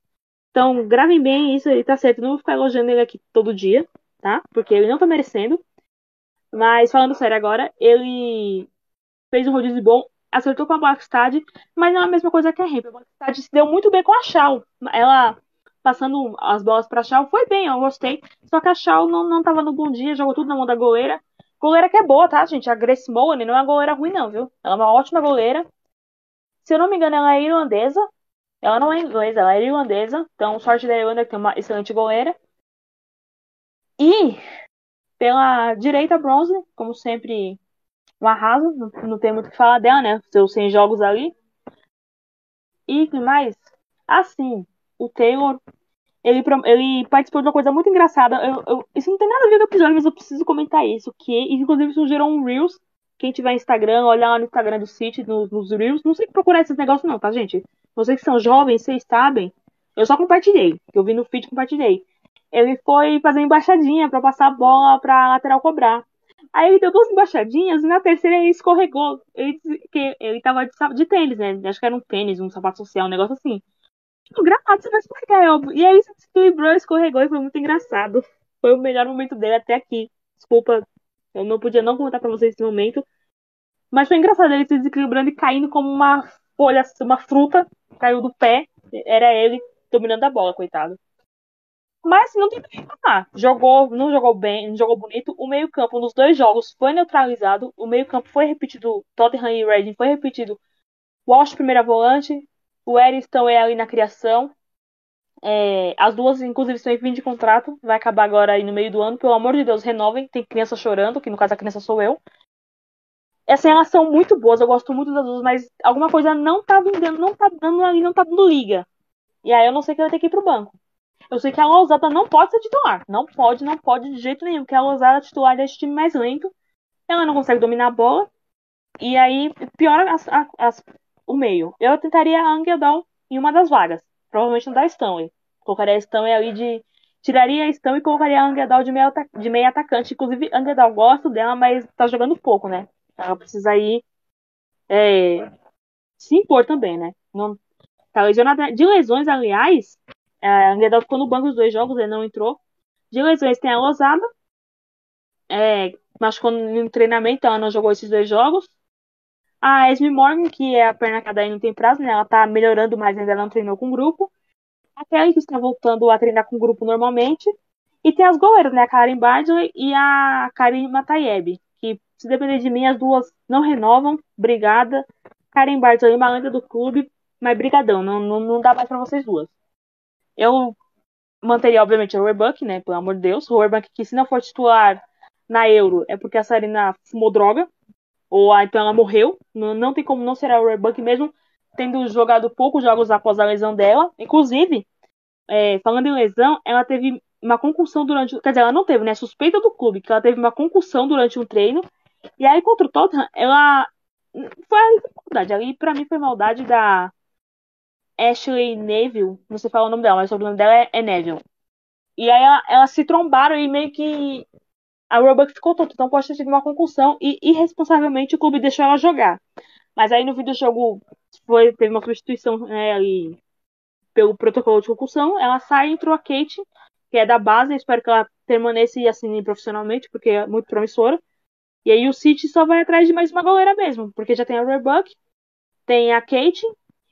Então, gravem bem isso, ele tá certo. Não vou ficar elogiando ele aqui todo dia, tá? Porque ele não tá merecendo. Mas, falando sério agora, ele fez um rodízio bom acertou com a Blackstad, mas não é a mesma coisa que a Hemp. A Blackstad se deu muito bem com a Shaw. Ela passando as bolas pra Shaw foi bem, eu gostei. Só que a Shaw não, não tava no bom dia, jogou tudo na mão da goleira. Goleira que é boa, tá, gente? A Grace Moane não é uma goleira ruim, não, viu? Ela é uma ótima goleira. Se eu não me engano, ela é irlandesa. Ela não é inglesa, ela é irlandesa. Então, sorte da Irlanda que tem uma excelente goleira. E pela direita, bronze, como sempre um arraso, não, tem muito o que falar dela, né? Seus 100 jogos ali. E que mais? Assim, o Taylor, ele, ele participou de uma coisa muito engraçada. Eu, eu, isso não tem nada a ver com o episódio, mas eu preciso comentar isso. Que, inclusive, isso um Reels. Quem tiver Instagram, olhar lá no Instagram do City, nos, nos Reels. Não sei procurar esses negócios, não, tá, gente? Vocês que são jovens, vocês sabem. Eu só compartilhei. Eu vi no feed compartilhei. Ele foi fazer embaixadinha para passar a bola pra lateral cobrar. Aí ele deu duas embaixadinhas e na terceira ele escorregou. Ele, que ele tava de, de tênis, né? Acho que era um tênis, um sapato social, um negócio assim. Tipo, gravado, você vai escorregar, é óbvio. E aí se equilibrou, escorregou e foi muito engraçado. Foi o melhor momento dele até aqui. Desculpa, eu não podia não contar pra vocês esse momento. Mas foi engraçado ele se desequilibrando e caindo como uma folha, uma fruta. Caiu do pé. Era ele dominando a bola, coitado. Mas não tem que falar. Jogou, não jogou bem, não jogou bonito. O meio-campo nos dois jogos foi neutralizado. O meio-campo foi repetido. Tottenham e Reading foi repetido. Walsh, primeira volante. O Eriston é ali na criação. É, as duas, inclusive, estão em fim de contrato. Vai acabar agora aí no meio do ano. Pelo amor de Deus, renovem. Tem criança chorando, que no caso a criança sou eu. Essa relação muito boas, eu gosto muito das duas, mas alguma coisa não tá vendendo, não tá dando ali, não tá dando liga. E aí eu não sei que vai ter que ir pro banco. Eu sei que a Lousada não pode ser titular. Não pode, não pode de jeito nenhum. Porque a Lousada é titular desse time mais lento. Ela não consegue dominar a bola. E aí piora as, as, o meio. Eu tentaria a Angedal em uma das vagas. Provavelmente não da Stanley. Colocaria a Stanley de. Tiraria a Stanley e colocaria a Angedal de meio, de meio atacante. Inclusive, a Angedal gosto dela, mas tá jogando pouco, né? Ela precisa ir. É, se impor também, né? Não, tá lesionada. De lesões, aliás, a Angedal ficou no banco dos dois jogos, ele não entrou. De lesões tem a Losada, é, machucou no treinamento, ela não jogou esses dois jogos. A Esme Morgan, que é a perna cada aí não tem prazo, né? Ela tá melhorando, mas ainda não treinou com o grupo. A Kelly, que está voltando a treinar com o grupo normalmente. E tem as goleiras, né? A Karen Bardley e a Karim Matayeb, que se depender de mim, as duas não renovam. Obrigada. Karen Bardley, uma lenda do clube, mas brigadão, não, não, não dá mais para vocês duas. Eu manteria, obviamente, o Roerbuck, né? Pelo amor de Deus. O que se não for titular na Euro é porque a Sarina fumou droga. Ou ah, então ela morreu. Não, não tem como não ser a Roerbuck mesmo tendo jogado poucos jogos após a lesão dela. Inclusive, é, falando em lesão, ela teve uma concussão durante. Quer dizer, ela não teve, né? Suspeita do clube, que ela teve uma concussão durante um treino. E aí, contra o Tottenham, ela. Foi ali maldade. Ali, pra mim, foi maldade da, Ashley Neville, não sei falar o nome dela, mas o nome dela é, é Neville. E aí ela, elas se trombaram e meio que a Roebuck ficou tonta, então pode ter tido uma concussão e irresponsavelmente o clube deixou ela jogar. Mas aí no videojogo foi, teve uma substituição né, ali pelo protocolo de concussão, ela sai e entrou a Kate, que é da base, espero que ela permaneça e assine profissionalmente, porque é muito promissora. E aí o City só vai atrás de mais uma goleira mesmo, porque já tem a Roebuck, tem a Kate,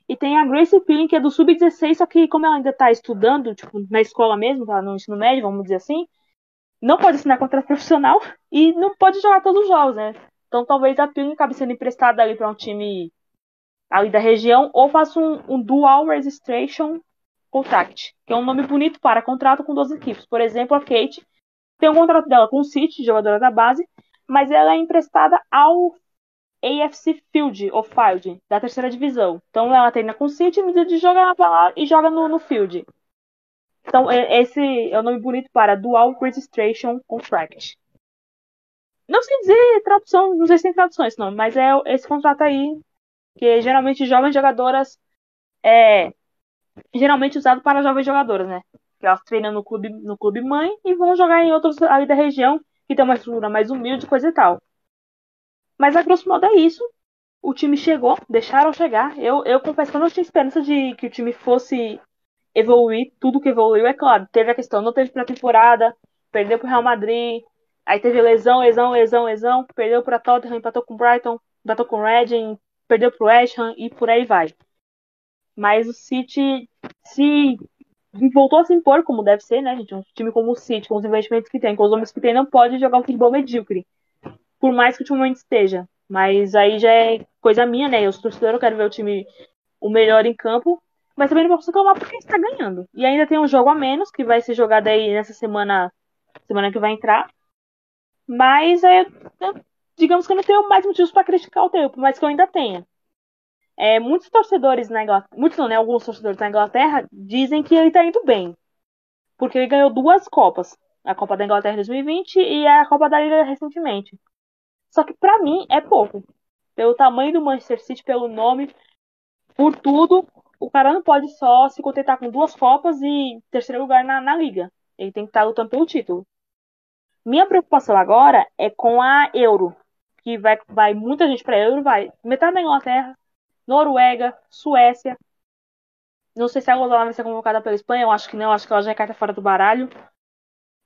E tem a Grace Pilling, que é do Sub-16, só que como ela ainda tá estudando, tipo, na escola mesmo, tá no ensino médio, vamos dizer assim, não pode assinar contrato profissional e não pode jogar todos os jogos, né? Então talvez a Pilling acabe sendo emprestada ali para um time ali da região, ou faça um, um Dual Registration Contract, que é um nome bonito para contrato com duas equipes. Por exemplo, a Kate tem um contrato dela com o City, jogadora da base, mas ela é emprestada ao AFC Field, ou Field, da terceira divisão. Então ela treina com City, de jogar lá e joga no, no Field. Então esse é o nome bonito para Dual Registration Contract. Não sei dizer tradução, não sei se tem tradução esse nome, mas é esse contrato aí, que geralmente jovens jogadoras é geralmente usado para jovens jogadoras, né? Que elas treinam no clube, no clube mãe e vão jogar em outros ali da região que tem uma estrutura mais humilde, coisa e tal. Mas a grosso modo é isso. O time chegou, deixaram chegar. Eu, eu confesso que eu não tinha esperança de que o time fosse evoluir tudo que evoluiu. É claro, teve a questão, não teve pré-temporada, perdeu pro Real Madrid, aí teve lesão, lesão, lesão, lesão, perdeu para Tottenham, empatou com Brighton, empatou com Reading, perdeu pro West Ham e por aí vai. Mas o City se voltou a se impor como deve ser, né, gente? Um time como o City, com os investimentos que tem, com os homens que tem, não pode jogar um futebol medíocre por mais que time esteja. Mas aí já é coisa minha, né? Eu sou torcedor, eu quero ver o time o melhor em campo. Mas também não posso reclamar porque está ganhando. E ainda tem um jogo a menos, que vai ser jogado aí nessa semana, semana que vai entrar. Mas é, digamos que eu não tenho mais motivos para criticar o tempo, mas que eu ainda tenha. É, muitos torcedores na Inglaterra, muitos não, né? Alguns torcedores na Inglaterra dizem que ele está indo bem. Porque ele ganhou duas Copas. A Copa da Inglaterra em 2020 e a Copa da Liga recentemente. Só que para mim é pouco. Pelo tamanho do Manchester City, pelo nome, por tudo, o cara não pode só se contentar com duas Copas e terceiro lugar na, na Liga. Ele tem que estar lutando pelo título. Minha preocupação agora é com a Euro. Que vai, vai muita gente para Euro, vai metade da Inglaterra, Noruega, Suécia. Não sei se a Gozala vai ser convocada pela Espanha, eu acho que não, acho que ela já é carta fora do baralho.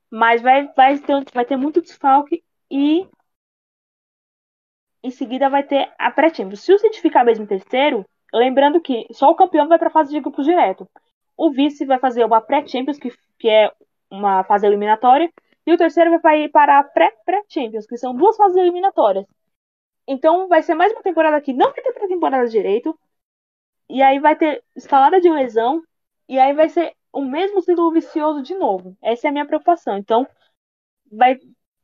Mas vai, vai, ter, vai ter muito desfalque e em seguida vai ter a pré-champions. Se o City ficar mesmo terceiro, lembrando que só o campeão vai para a fase de grupos direto. O vice vai fazer uma pré-champions, que, que é uma fase eliminatória, e o terceiro vai para a pré-pré-champions, que são duas fases eliminatórias. Então vai ser mais uma temporada que não vai ter pré-temporada direito, e aí vai ter escalada de lesão, e aí vai ser o mesmo ciclo vicioso de novo. Essa é a minha preocupação. Então vai,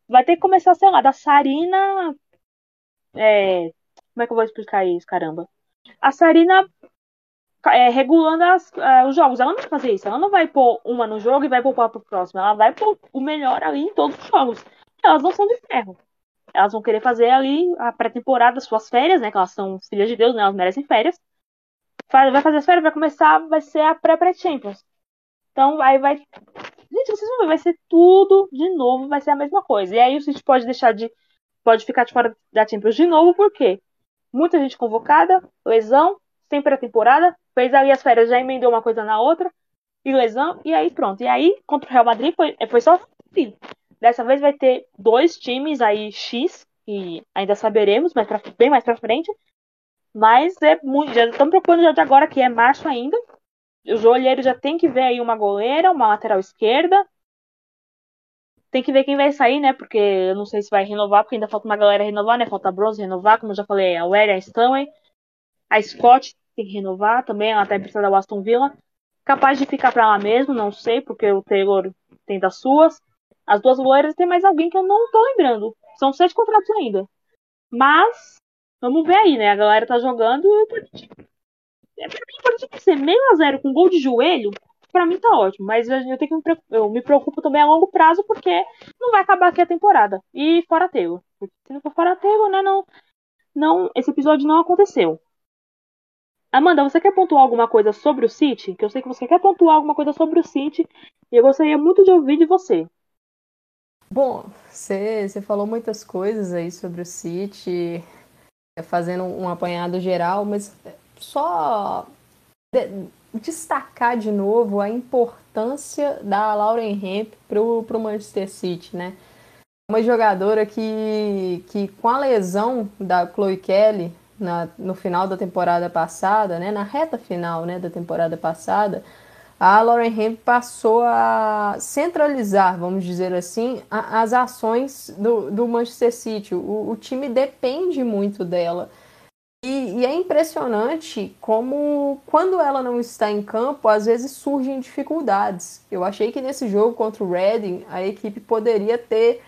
vai ter que começar, sei lá, da Sarina é, como é que eu vou explicar isso, caramba? A Sarina é, regulando as, é, os jogos. Ela não vai fazer isso. Ela não vai pôr uma no jogo e vai poupar pro próximo. Ela vai pôr o melhor ali em todos os jogos. Elas não são de ferro. Elas vão querer fazer ali a pré-temporada, suas férias, né? Que elas são filhas de Deus, né? Elas merecem férias. Vai fazer as férias, vai começar, vai ser a pré-pré-champions. Então aí vai. Gente, vocês vão ver, vai ser tudo de novo, vai ser a mesma coisa. E aí o City pode deixar de pode ficar de fora da Champions de novo, porque muita gente convocada, lesão, sem pré-temporada, fez ali as férias, já emendou uma coisa na outra, e lesão, e aí pronto. E aí, contra o Real Madrid, foi, foi só assim. Dessa vez vai ter dois times aí X, que ainda saberemos, mas bem mais pra frente. Mas é muito. Já estamos preocupando já de agora, que é março ainda. Os olheiros já tem que ver aí uma goleira, uma lateral esquerda, tem que ver quem vai sair, né? Porque eu não sei se vai renovar, porque ainda falta uma galera renovar, né? Falta a Bronze renovar, como eu já falei, a Welly, a Stanley. A Scott tem que renovar também, ela tá emprestada da Aston Villa. Capaz de ficar pra lá mesmo, não sei, porque o Taylor tem das suas. As duas goleiras tem mais alguém que eu não tô lembrando. São sete contratos ainda. Mas, vamos ver aí, né? A galera tá jogando. É, pra mim, pode ser meio a zero com gol de joelho para mim tá ótimo, mas eu tenho que me, eu me preocupo também a longo prazo porque não vai acabar aqui a temporada. E fora Tego. Se não for fora Tego, né, não, não, esse episódio não aconteceu. Amanda, você quer pontuar alguma coisa sobre o City? Que eu sei que você quer pontuar alguma coisa sobre o City e eu gostaria muito de ouvir de você. Bom, você, falou muitas coisas aí sobre o City, fazendo um apanhado geral, mas só destacar de novo a importância da Lauren Hemp para o Manchester City, né? Uma jogadora que, que com a lesão da Chloe Kelly na, no final da temporada passada, né, na reta final né, da temporada passada, a Lauren Hemp passou a centralizar, vamos dizer assim, a, as ações do, do Manchester City. O, o, time depende muito dela. E, e, é impressionante como, quando ela não está em campo, às vezes surgem dificuldades. Eu achei que nesse jogo contra o Reading, a equipe poderia ter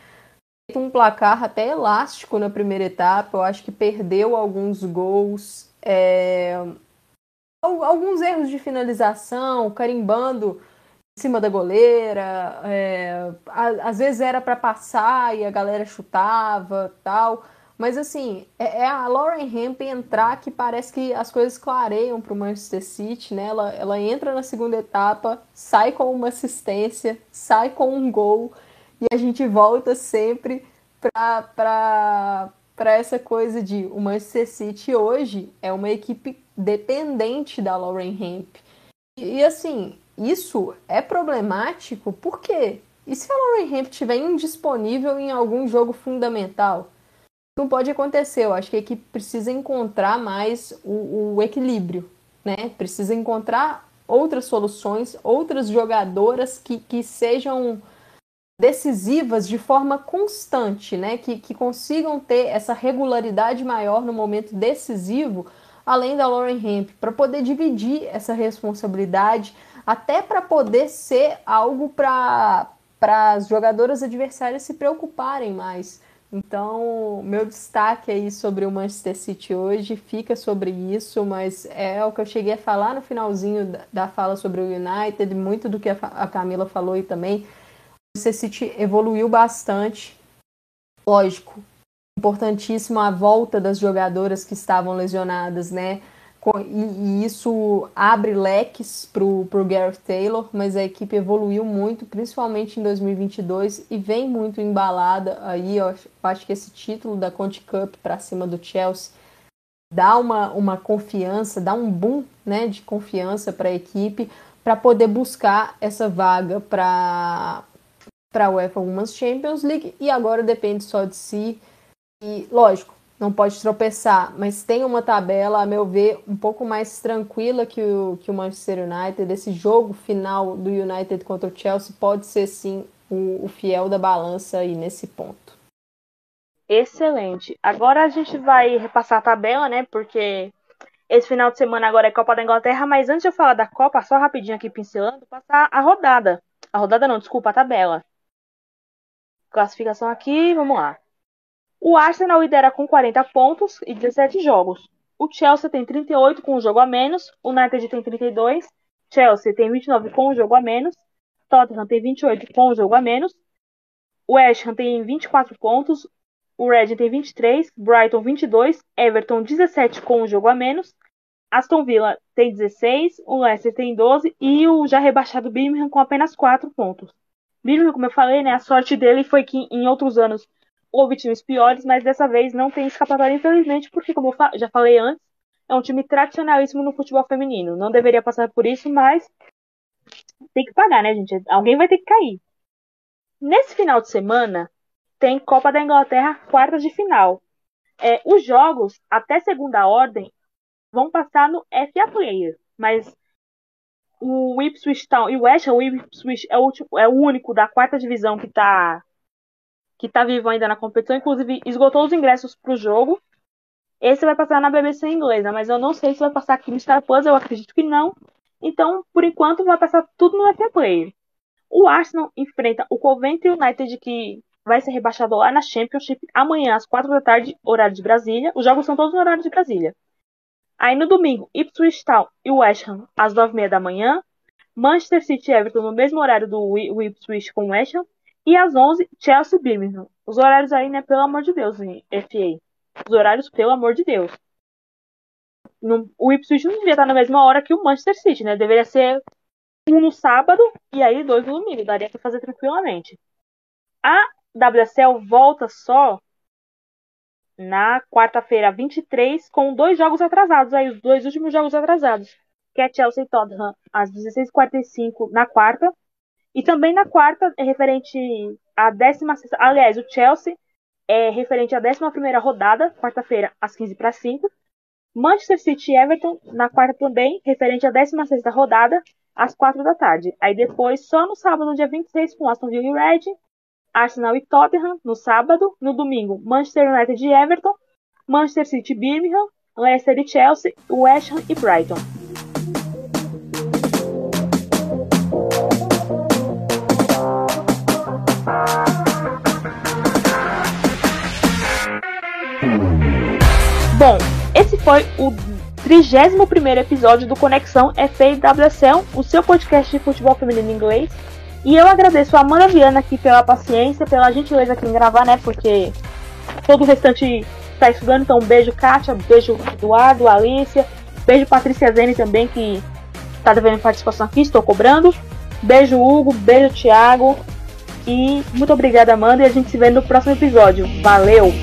feito um placar até elástico na primeira etapa. Eu acho que perdeu alguns gols. É alguns erros de finalização, carimbando em cima da goleira, é, às vezes era para passar e a galera chutava tal. Mas assim, é, é a Lauren Hemp entrar que parece que as coisas clareiam para o Manchester City, né? Ela, ela entra na segunda etapa, sai com uma assistência, sai com um gol e a gente volta sempre para essa coisa de o Manchester City hoje é uma equipe dependente da Lauren Hemp. E, e assim, isso é problemático porque e se a Lauren Hemp estiver indisponível em algum jogo fundamental? Não pode acontecer. Eu acho que a equipe precisa encontrar mais o, o equilíbrio, né? Precisa encontrar outras soluções, outras jogadoras que, que sejam decisivas de forma constante, né? Que, que consigam ter essa regularidade maior no momento decisivo além da Lauren Hemp, para poder dividir essa responsabilidade, até para poder ser algo para as jogadoras adversárias se preocuparem mais. Então, meu destaque aí sobre o Manchester City hoje fica sobre isso, mas é o que eu cheguei a falar no finalzinho da, fala sobre o United, muito do que a, a Camila falou e também. O Manchester City evoluiu bastante. Lógico, importantíssimo a volta das jogadoras que estavam lesionadas, né? E, isso abre leques para o Gareth Taylor, mas a equipe evoluiu muito, principalmente em 2022, e vem muito embalada aí. Eu acho que esse título da Conte Cup para cima do Chelsea dá uma, uma confiança, dá um boom né, de confiança para a equipe para poder buscar essa vaga para a UEFA Women's Champions League e agora depende só de si e, lógico, não pode tropeçar, mas tem uma tabela, a meu ver, um pouco mais tranquila que o, que o Manchester United. Esse jogo final do United contra o Chelsea pode ser, sim, o, o fiel da balança aí nesse ponto. Excelente. Agora a gente vai repassar a tabela, né? Porque esse final de semana agora é Copa da Inglaterra, mas antes de eu falar da Copa, só rapidinho aqui pincelando, passar a rodada. A rodada não, desculpa, a tabela. Classificação aqui, vamos lá. O Arsenal lidera com 40 pontos e 17 jogos. O Chelsea tem 38 com um jogo a menos, o United tem 32, Chelsea tem 29 com um jogo a menos, Tottenham tem 28 com um jogo a menos, o West Ham tem 24 pontos, o Red tem 23, Brighton 22, Everton 17 com um jogo a menos, Aston Villa tem 16, o Leicester tem 12 e o já rebaixado Birmingham com apenas 4 pontos. Birmingham, como eu falei, né, a sorte dele foi que em outros anos houve times piores, mas dessa vez não tem escapatória, infelizmente, porque, como eu já falei antes, é um time tradicionalíssimo no futebol feminino. Não deveria passar por isso, mas tem que pagar, né, gente? Alguém vai ter que cair. Nesse final de semana, tem Copa da Inglaterra, quartas de final. É, os jogos, até segunda ordem, vão passar no FA Player, mas o Ipswich Town e o West Ham, o Ipswich é o, é o único da quarta divisão que está que está vivo ainda na competição, inclusive esgotou os ingressos para o jogo. Esse vai passar na BBC inglesa, mas eu não sei se vai passar aqui no Star Plus, eu acredito que não. Então, por enquanto, vai passar tudo no FA Player. O Arsenal enfrenta o Coventry United, que vai ser rebaixado lá na Championship amanhã às 4 da tarde, horário de Brasília. Os jogos são todos no horário de Brasília. Aí no domingo, Ipswich Town e West Ham às 9h30 da manhã. Manchester City e Everton no mesmo horário do Ipswich com West Ham. E às 11, Chelsea e Birmingham. Os horários aí, né, pelo amor de Deus, FA. Os horários, pelo amor de Deus. No, o Ipswich não devia estar na mesma hora que o Manchester City, né? Deveria ser um no sábado e aí dois no domingo. Daria para fazer tranquilamente. A WSL volta só na quarta-feira 23 com dois jogos atrasados, aí os dois últimos jogos atrasados, que é Chelsea e Tottenham às 16h45 na quarta e também na quarta, é referente à décima. Aliás, o Chelsea é referente à décima primeira rodada, quarta-feira, às 15 para 5. Manchester City e Everton na quarta também, referente à 16 rodada, às 4 da tarde. Aí depois, só no sábado, dia 26, com Aston Villa e Red, Arsenal e Tottenham no sábado. No domingo, Manchester United e Everton, Manchester City e Birmingham, Leicester e Chelsea, West Ham e Brighton. Bom, esse foi o 31 episódio do Conexão FAWSL, o seu podcast de futebol feminino em inglês. E eu agradeço a Amanda Viana aqui pela paciência, pela gentileza aqui em gravar, né? Porque todo o restante está estudando. Então, um beijo, Kátia, beijo, Eduardo, Alicia, beijo, Patrícia Zene também, que está devendo participação aqui, estou cobrando. Beijo, Hugo, beijo, Thiago. E muito obrigada, Amanda, e a gente se vê no próximo episódio. Valeu!